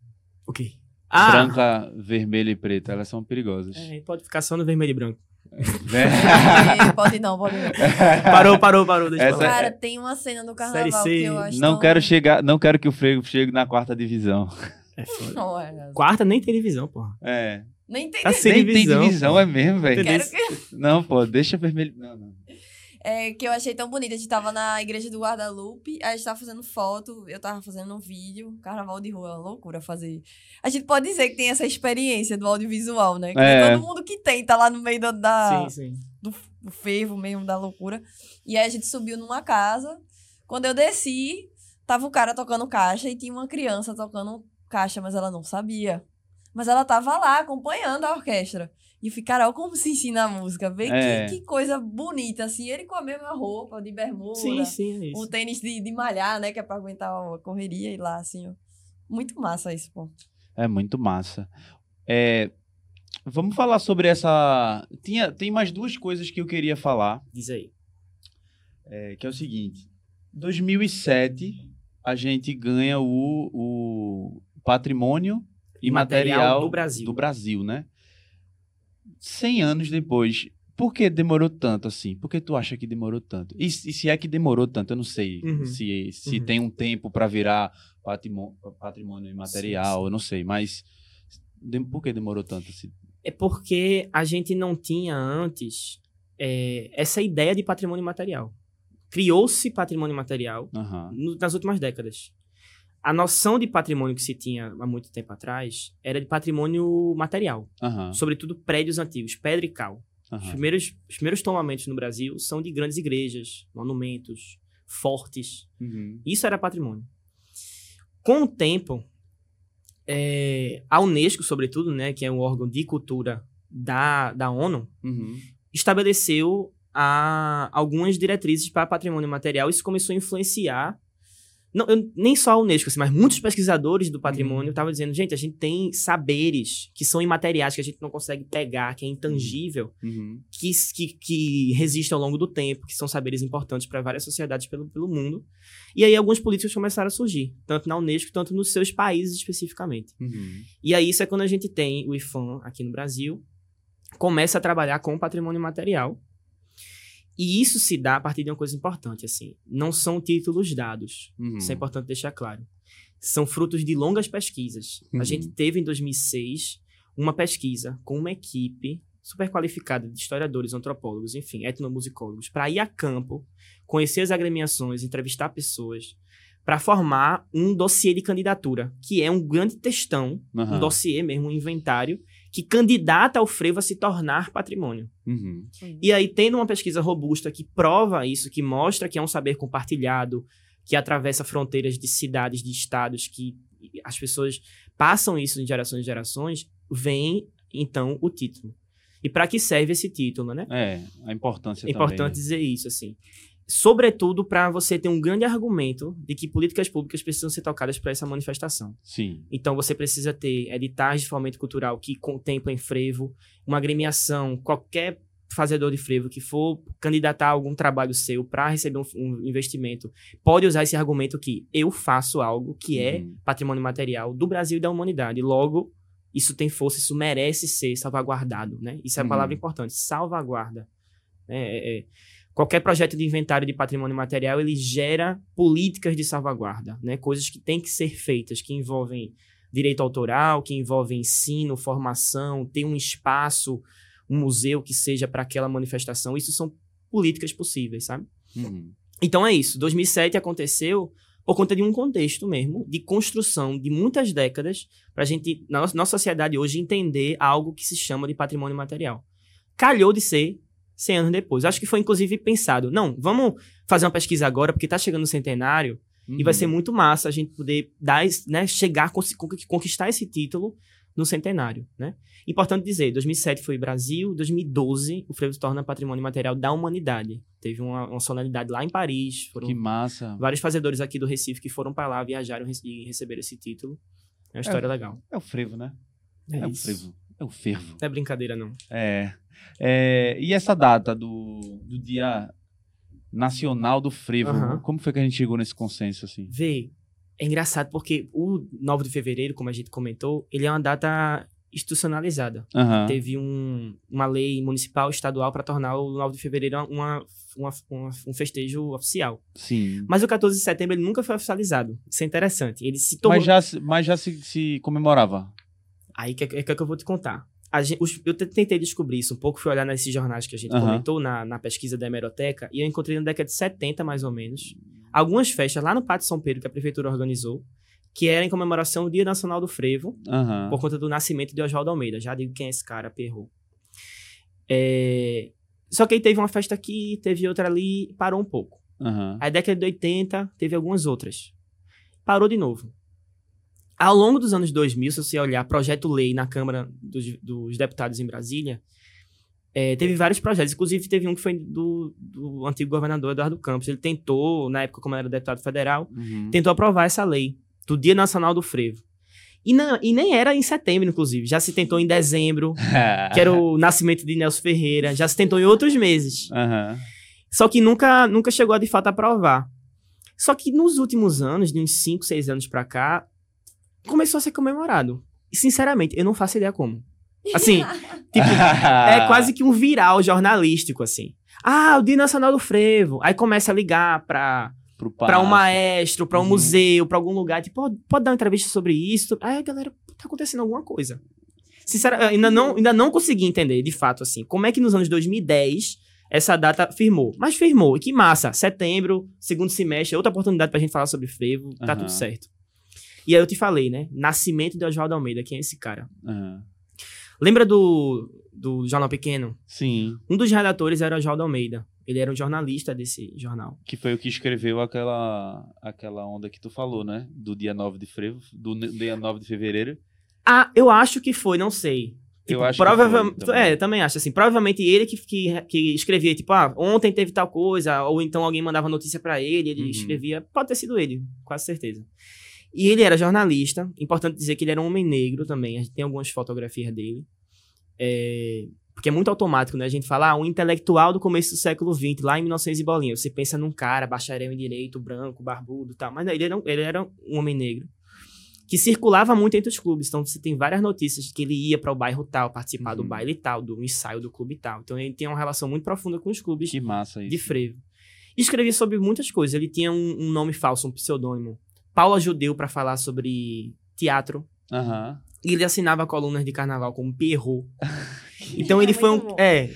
O quê?
Ah! Branca, vermelha e preta, elas são perigosas.
É, pode ficar só no vermelho e branco.
É, pode não, pode não.
Parou, parou, parou. Deixa
Essa... Cara, tem uma cena no carnaval que eu acho
Não tão... quero chegar, não quero que o Freio chegue na quarta divisão.
É foda. É quarta nem tem divisão, porra.
É.
Nem tem,
tá sem nem tem divisão, pô. é mesmo, velho. Que... Não, pô, deixa vermelho. Não, não.
é, que eu achei tão bonita. A gente tava na igreja do Guadalupe, a gente tava fazendo foto, eu tava fazendo um vídeo, carnaval de rua, é uma loucura fazer. A gente pode dizer que tem essa experiência do audiovisual, né? Que é. todo mundo que tem, tá lá no meio da, da sim, sim. Do, do fervo mesmo, da loucura. E aí a gente subiu numa casa. Quando eu desci, tava o cara tocando caixa e tinha uma criança tocando caixa, mas ela não sabia. Mas ela tava lá acompanhando a orquestra. E ficaram como se ensina a música. Vê é. que, que, coisa bonita, assim. Ele com a mesma roupa, de bermuda.
Sim, sim, é isso.
O tênis de, de malhar, né? Que é pra aguentar a correria e lá, assim. Ó. Muito massa isso, pô.
É muito massa. É, vamos falar sobre essa... Tinha, tem mais duas coisas que eu queria falar.
Diz aí.
É, que é o seguinte. 2007, a gente ganha o, o patrimônio imaterial
do Brasil.
do Brasil, né? 100 anos depois, por que demorou tanto assim? Por que tu acha que demorou tanto? E, e se é que demorou tanto, eu não sei uhum. se, se uhum. tem um tempo para virar patrimônio, patrimônio imaterial, sim, sim. eu não sei, mas de, por que demorou tanto assim?
É porque a gente não tinha antes é, essa ideia de patrimônio material. Criou-se patrimônio material uhum. no, nas últimas décadas. A noção de patrimônio que se tinha há muito tempo atrás era de patrimônio material, uhum. sobretudo prédios antigos, pedra e cal. Uhum. Os, primeiros, os primeiros tomamentos no Brasil são de grandes igrejas, monumentos, fortes. Uhum. Isso era patrimônio. Com o tempo, é, a Unesco, sobretudo, né, que é um órgão de cultura da, da ONU, uhum. estabeleceu a, algumas diretrizes para patrimônio material. Isso começou a influenciar não, eu, nem só a Unesco, assim, mas muitos pesquisadores do patrimônio estavam uhum. dizendo, gente, a gente tem saberes que são imateriais, que a gente não consegue pegar, que é intangível, uhum. que, que, que resistem ao longo do tempo, que são saberes importantes para várias sociedades pelo, pelo mundo. E aí alguns políticos começaram a surgir, tanto na Unesco, tanto nos seus países especificamente. Uhum. E aí isso é quando a gente tem o IFAM aqui no Brasil, começa a trabalhar com patrimônio material, e isso se dá a partir de uma coisa importante, assim. Não são títulos dados. Uhum. Isso é importante deixar claro. São frutos de longas pesquisas. Uhum. A gente teve em 2006 uma pesquisa com uma equipe super qualificada de historiadores, antropólogos, enfim, etnomusicólogos, para ir a campo, conhecer as agremiações, entrevistar pessoas, para formar um dossiê de candidatura, que é um grande textão, uhum. um dossiê mesmo, um inventário, que candidata ao frevo a se tornar patrimônio. Uhum. E aí, tendo uma pesquisa robusta que prova isso, que mostra que é um saber compartilhado, que atravessa fronteiras de cidades, de estados, que as pessoas passam isso de gerações em gerações, vem então o título. E para que serve esse título, né?
É, a importância
É importante também, né? dizer isso, assim sobretudo para você ter um grande argumento de que políticas públicas precisam ser tocadas para essa manifestação.
Sim.
Então você precisa ter editais de fomento cultural que contemplem frevo, uma agremiação, qualquer fazedor de frevo que for candidatar a algum trabalho seu para receber um, um, investimento, pode usar esse argumento que eu faço algo que é uhum. patrimônio material do Brasil e da humanidade. Logo, isso tem força, isso merece ser salvaguardado, né? Isso é a uhum. palavra importante, salvaguarda. É, é, é qualquer projeto de inventário de patrimônio material ele gera políticas de salvaguarda, né? Coisas que têm que ser feitas, que envolvem direito autoral, que envolvem ensino, formação, ter um espaço, um museu que seja para aquela manifestação. Isso são políticas possíveis, sabe? Uhum. Então é isso. 2007 aconteceu por conta de um contexto mesmo de construção de muitas décadas para a gente, na nossa sociedade hoje, entender algo que se chama de patrimônio material. Calhou de ser 100 anos depois. Acho que foi, inclusive, pensado. Não, vamos fazer uma pesquisa agora, porque está chegando o centenário, uhum. e vai ser uhum. muito massa a gente poder dar, né, chegar, conquistar esse título no centenário, né? Importante dizer, 2007 foi Brasil, 2012 o frevo se torna patrimônio material da humanidade. Teve uma, uma solenidade lá em Paris.
Que massa!
Vários fazedores aqui do Recife que foram para lá, viajaram e receberam esse título. É uma história
é,
legal.
É o frevo, né? É, é o frevo. É o fervo.
Não é brincadeira, não.
É. é e essa data do, do Dia Nacional do Frevo, uhum. como foi que a gente chegou nesse consenso, assim?
Vê, é engraçado porque o 9 de fevereiro, como a gente comentou, ele é uma data institucionalizada. Uhum. Teve um, uma lei municipal, estadual, para tornar o 9 de fevereiro uma, uma, uma, um festejo oficial.
Sim.
Mas o 14 de setembro ele nunca foi oficializado. Isso é interessante. Ele se tornou...
Mas já, mas já se, se comemorava?
Aí que, é, que, é que eu vou te contar. Gente, os, eu tentei descobrir isso um pouco, fui olhar nesses jornais que a gente uhum. comentou na, na pesquisa da hemeroteca, e eu encontrei na década de 70, mais ou menos, algumas festas lá no Pátio São Pedro que a prefeitura organizou, que era em comemoração do Dia Nacional do Frevo,
uhum.
por conta do nascimento de Oswaldo Almeida. Já digo quem é esse cara, perrou. É... Só que aí teve uma festa aqui, teve outra ali, parou um pouco.
Uhum.
Aí, década de 80, teve algumas outras. Parou de novo. Ao longo dos anos 2000, se você olhar projeto-lei na Câmara dos, dos, Deputados em Brasília, é, teve vários projetos. Inclusive, teve um que foi do, do antigo governador Eduardo Campos. Ele tentou, na época, como era deputado federal,
uhum.
tentou aprovar essa lei do Dia Nacional do Frevo. E, não, e nem era em setembro, inclusive. Já se tentou em dezembro, que era o nascimento de Nelson Ferreira. Já se tentou em outros meses.
Uhum.
Só que nunca, nunca chegou a, de fato, a aprovar. Só que nos últimos anos, de uns 5, 6 anos pra cá, começou a ser comemorado. E, sinceramente, eu não faço ideia como. Assim, tipo, é quase que um viral jornalístico, assim. Ah, o Dia Nacional do Frevo. Aí começa a ligar pra, pra um maestro, pra um uhum. museu, pra algum lugar. Tipo, pode, pode dar uma entrevista sobre isso? Aí a galera, tá acontecendo alguma coisa. Sinceramente, ainda não, ainda não consegui entender, de fato, assim, como é que nos anos 2010 essa data firmou. Mas firmou. E que massa. Setembro, segundo semestre, outra oportunidade pra gente falar sobre frevo. Tá uhum. tudo certo. E aí eu te falei, né? Nascimento de Oswaldo Almeida. Quem é esse cara?
Uhum.
Lembra do, do Jornal Pequeno?
Sim.
Um dos redatores era Oswaldo Almeida. Ele era um jornalista desse jornal.
Que foi o que escreveu aquela, aquela onda que tu falou, né? Do dia 9 de frevo, do dia 9 de fevereiro.
Ah, eu acho que foi, não sei. Tipo,
eu acho
provavelmente,
que foi, também.
É, também acho assim. Provavelmente ele que, que, que, escrevia, tipo, ah, ontem teve tal coisa, ou então alguém mandava notícia para ele, ele uhum. escrevia. Pode ter sido ele, quase certeza. E ele era jornalista. Importante dizer que ele era um homem negro também. A gente tem algumas fotografias dele. É, porque é muito automático, né? A gente fala, ah, um intelectual do começo do século XX, lá em 1900 e bolinha. Você pensa num cara, bacharel em direito, branco, barbudo e tal. Mas não, ele, era, ele era um homem negro que circulava muito entre os clubes. Então você tem várias notícias de que ele ia para o bairro tal, participar uhum. do baile tal, do ensaio do clube tal. Então ele tem uma relação muito profunda com os clubes de frevo. escrevia sobre muitas coisas. Ele tinha um, um nome falso, um pseudônimo. Paula Judeu para falar sobre teatro.
Uhum.
E ele assinava colunas de carnaval como Pierrot. Então ele é foi um. Bom. É.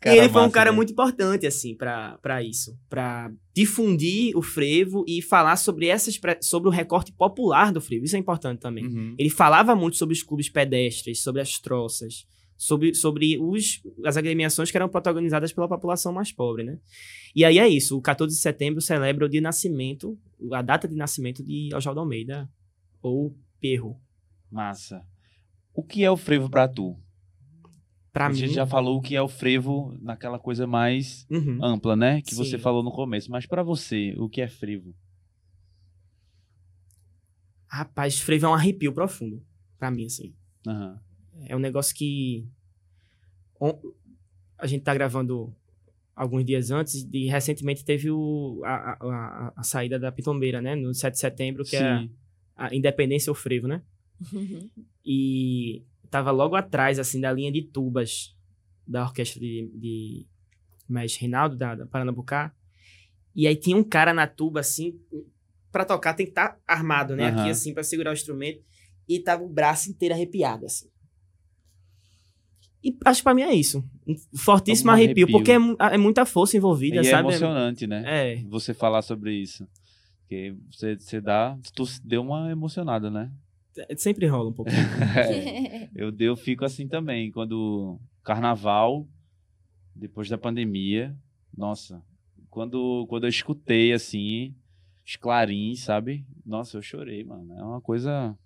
Cara
ele foi
massa,
um cara
né?
muito importante, assim, para isso. para difundir o frevo e falar sobre essas sobre o recorte popular do frevo. Isso é importante também.
Uhum.
Ele falava muito sobre os clubes pedestres, sobre as troças, sobre, sobre os, as agremiações que eram protagonizadas pela população mais pobre, né? E aí é isso. O 14 de setembro celebra o dia de nascimento, a data de nascimento de Oswaldo Almeida, ou Perro.
Massa. O que é o frevo para tu?
Pra
a
mim...
gente já falou o que é o frevo naquela coisa mais
uhum.
ampla, né? Que
Sim.
você falou no começo. Mas para você, o que é frevo?
Rapaz, frevo é um arrepio profundo. para mim, assim.
Uhum.
É um negócio que... A gente tá gravando alguns dias antes e recentemente teve o, a, a, a, saída da Pitombeira, né? No 7 de setembro, que
Sim.
é a Independência ou Frevo, né? e tava logo atrás, assim, da linha de tubas da orquestra de, de Mestre Reinaldo, da, da Paranabucá. E aí tinha um cara na tuba, assim, para tocar tem que estar tá armado, né?
Uhum.
Aqui, assim, para segurar o instrumento. E tava o braço inteiro arrepiado, assim. E acho que pra mim é isso. Um fortíssimo
Um
arrepio,
arrepio.
porque é, é muita força envolvida,
E é
sabe?
emocionante, né?
É.
Você falar sobre isso. Porque você, você dá. Tu deu uma emocionada, né?
É, Sempre rola um pouco.
É, eu, eu fico assim também. Quando carnaval, depois da pandemia, nossa, quando, quando eu escutei assim, os clarins, sabe? Nossa, eu chorei, mano. É uma coisa.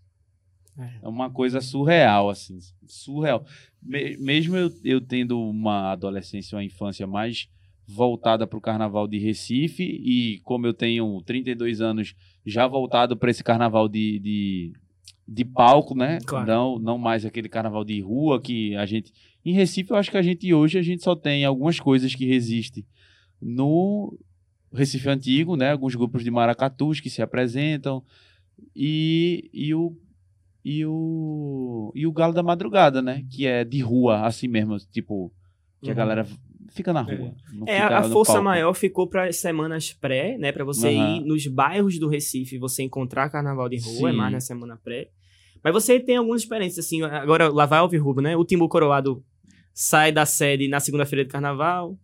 É.
É uma coisa surreal, assim. Surreal. Me- mesmo eu, eu tendo uma adolescência, uma infância mais voltada para o carnaval de Recife, e como eu tenho 32 anos, já voltado para esse carnaval de, de, de palco, né?
Claro.
Não, não mais aquele carnaval de rua que a gente. Em Recife, eu acho que a gente hoje a gente só tem algumas coisas que resistem. No Recife Antigo, né? Alguns grupos de maracatus que se apresentam. E, e o e o e o Galo da Madrugada, né? Que é de rua, assim mesmo, tipo, que a
Uhum.
galera fica na rua. não
É,
fica
a força maior ficou para semanas pré, né? Para você
Aham.
ir nos bairros do Recife, você encontrar carnaval de rua, é
Sim.
mais na semana pré. Mas você tem algumas experiências, assim, agora lá vai Alvirrubro, né? O Timbu Coroado sai da sede na segunda-feira de carnaval,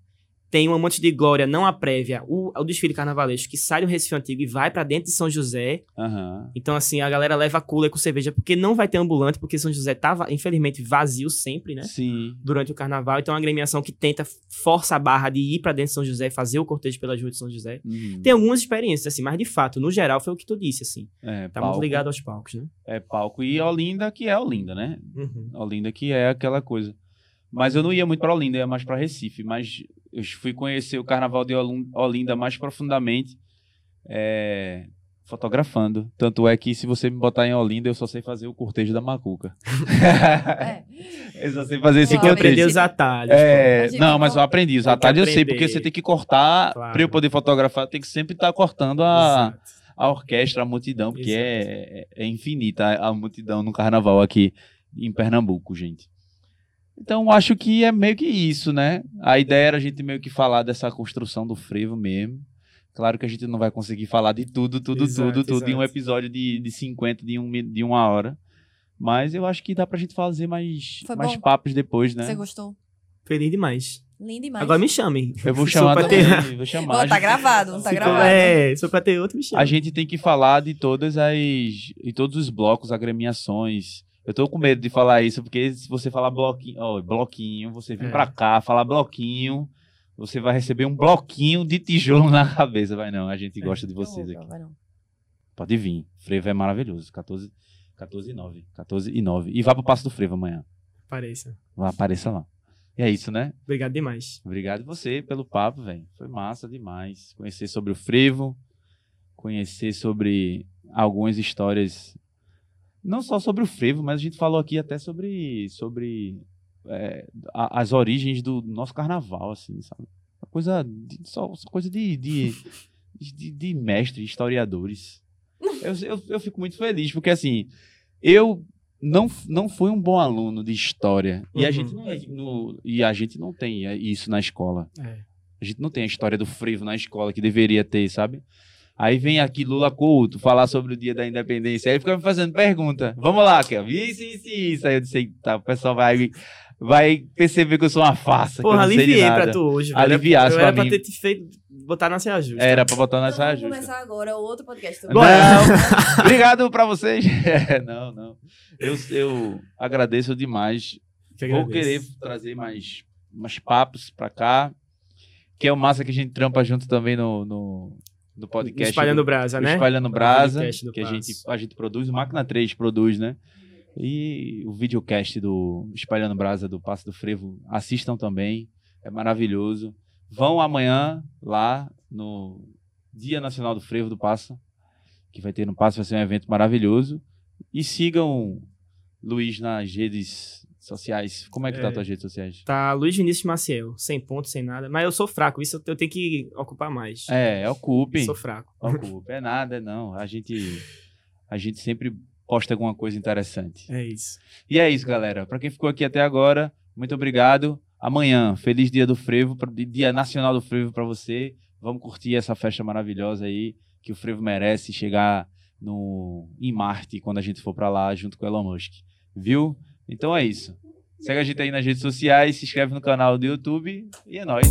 tem um Amante de Glória, não a prévia, o, o desfile carnavalesco, que sai do Recife Antigo e vai para dentro de São José.
Uhum.
Então, assim, a galera leva cooler com cerveja, porque não vai ter ambulante, porque São José tava, infelizmente, vazio sempre, né?
Sim.
Durante o carnaval. Então, é uma agremiação que tenta, força a barra de ir para dentro de São José, fazer o cortejo pela rua de São José. Uhum. Tem algumas experiências, assim, mas de fato, no geral, foi o que tu disse, assim.
É,
tá palco, muito ligado aos palcos, né?
É palco. E Olinda, que é Olinda, né? Uhum. Olinda, que é aquela coisa. Mas eu não ia muito para Olinda, ia mais para Recife. Mas eu fui conhecer o Carnaval de Olinda mais profundamente é, fotografando. Tanto é que se você me botar em Olinda, eu só sei fazer o cortejo da Macuca. É. eu só sei fazer esse cortejo.
aprender os atalhos.
É, não, mas eu aprendi. Os atalhos eu sei, porque você tem que cortar. Claro. Para eu poder fotografar, tem que sempre estar tá cortando a, a orquestra, a multidão, porque é, é, infinita a, a multidão no carnaval aqui em Pernambuco, gente. Então, acho que é meio que isso, né? A ideia era a gente meio que falar dessa construção do frevo mesmo. Claro que a gente não vai conseguir falar de tudo, tudo, exato, tudo, tudo exato. em um episódio de, de 50, de, um, de uma hora. Mas eu acho que dá pra gente fazer mais, mais papos depois, né?
Você gostou?
Feliz demais.
Lindo demais.
Agora me chamem.
Eu vou chamar também, ter... vou chamar.
Não, tá gravado, não tá se gravado.
É, for pra ter outro, me chama.
A gente tem que falar de todas as... de todos os blocos, agremiações, eu tô com medo de falar isso, porque se você falar bloquinho, ó, bloquinho, você vir é. pra cá, falar bloquinho, você vai receber um bloquinho de tijolo na cabeça. Vai não, a gente gosta de vocês aqui. Pode vir. Frevo é maravilhoso. 14, 14 e 9. 14 e 9. E vá pro Passo do Frevo amanhã.
Apareça.
Apareça lá. E é isso, né?
Obrigado demais.
Obrigado você pelo papo, velho. Foi massa demais. Conhecer sobre o frevo, conhecer sobre algumas histórias não só sobre o frevo, mas a gente falou aqui até sobre, sobre é, a, as origens do nosso carnaval, assim, sabe? Uma coisa de, só coisa de, de, de, de mestre, historiadores. Eu, eu, eu fico muito feliz, porque assim, eu não, não fui um bom aluno de história. Uhum. E, a gente não, é, no, e a gente não tem isso na escola. É. A gente não tem a história do frevo na escola que deveria ter, sabe? Aí vem aqui Lula Couto falar sobre o dia da independência. Aí fica me fazendo pergunta. Vamos lá, Kel. Isso, isso, isso. Aí eu disse, tá, o pessoal vai, vai perceber que eu sou uma farsa.
Porra, aliviei pra tu hoje. Velho.
Aliviasse pra
era
mim.
pra ter te feito botar na saia justa.
Era pra botar na
então,
saia justa.
Vamos começar agora outro podcast.
Não, obrigado pra vocês. É, não, não. Eu, eu agradeço demais. Que Vou querer trazer mais, mais papos pra cá. Que é o massa que a gente trampa junto também no, no do podcast.
Espalhando do, Brasa, né?
Espalhando Brasa, que a gente, a gente produz, o Máquina 3 produz, né? E o videocast do Espalhando Brasa do Passo do Frevo, assistam também, é maravilhoso. Vão amanhã lá no Dia Nacional do Frevo do Passo, que vai ter no Passo, vai ser um evento maravilhoso. E sigam Luiz nas redes sociais. Como é que tá é, tá as tuas redes sociais?
Tá Luiz Vinícius Maciel, sem ponto, sem nada. Mas eu sou fraco, isso eu tenho que ocupar mais.
É, ocupe.
Sou fraco.
Ocupe. É nada, não. A gente, a gente sempre posta alguma coisa interessante.
É isso.
E é isso, galera. Para quem ficou aqui até agora, muito obrigado. Amanhã, feliz dia do frevo, dia nacional do frevo para você. Vamos curtir essa festa maravilhosa aí que o frevo merece chegar no em Marte quando a gente for para lá junto com o Elon Musk. Viu? Então é isso. Segue a gente aí nas redes sociais, se inscreve no canal do YouTube e é nóis.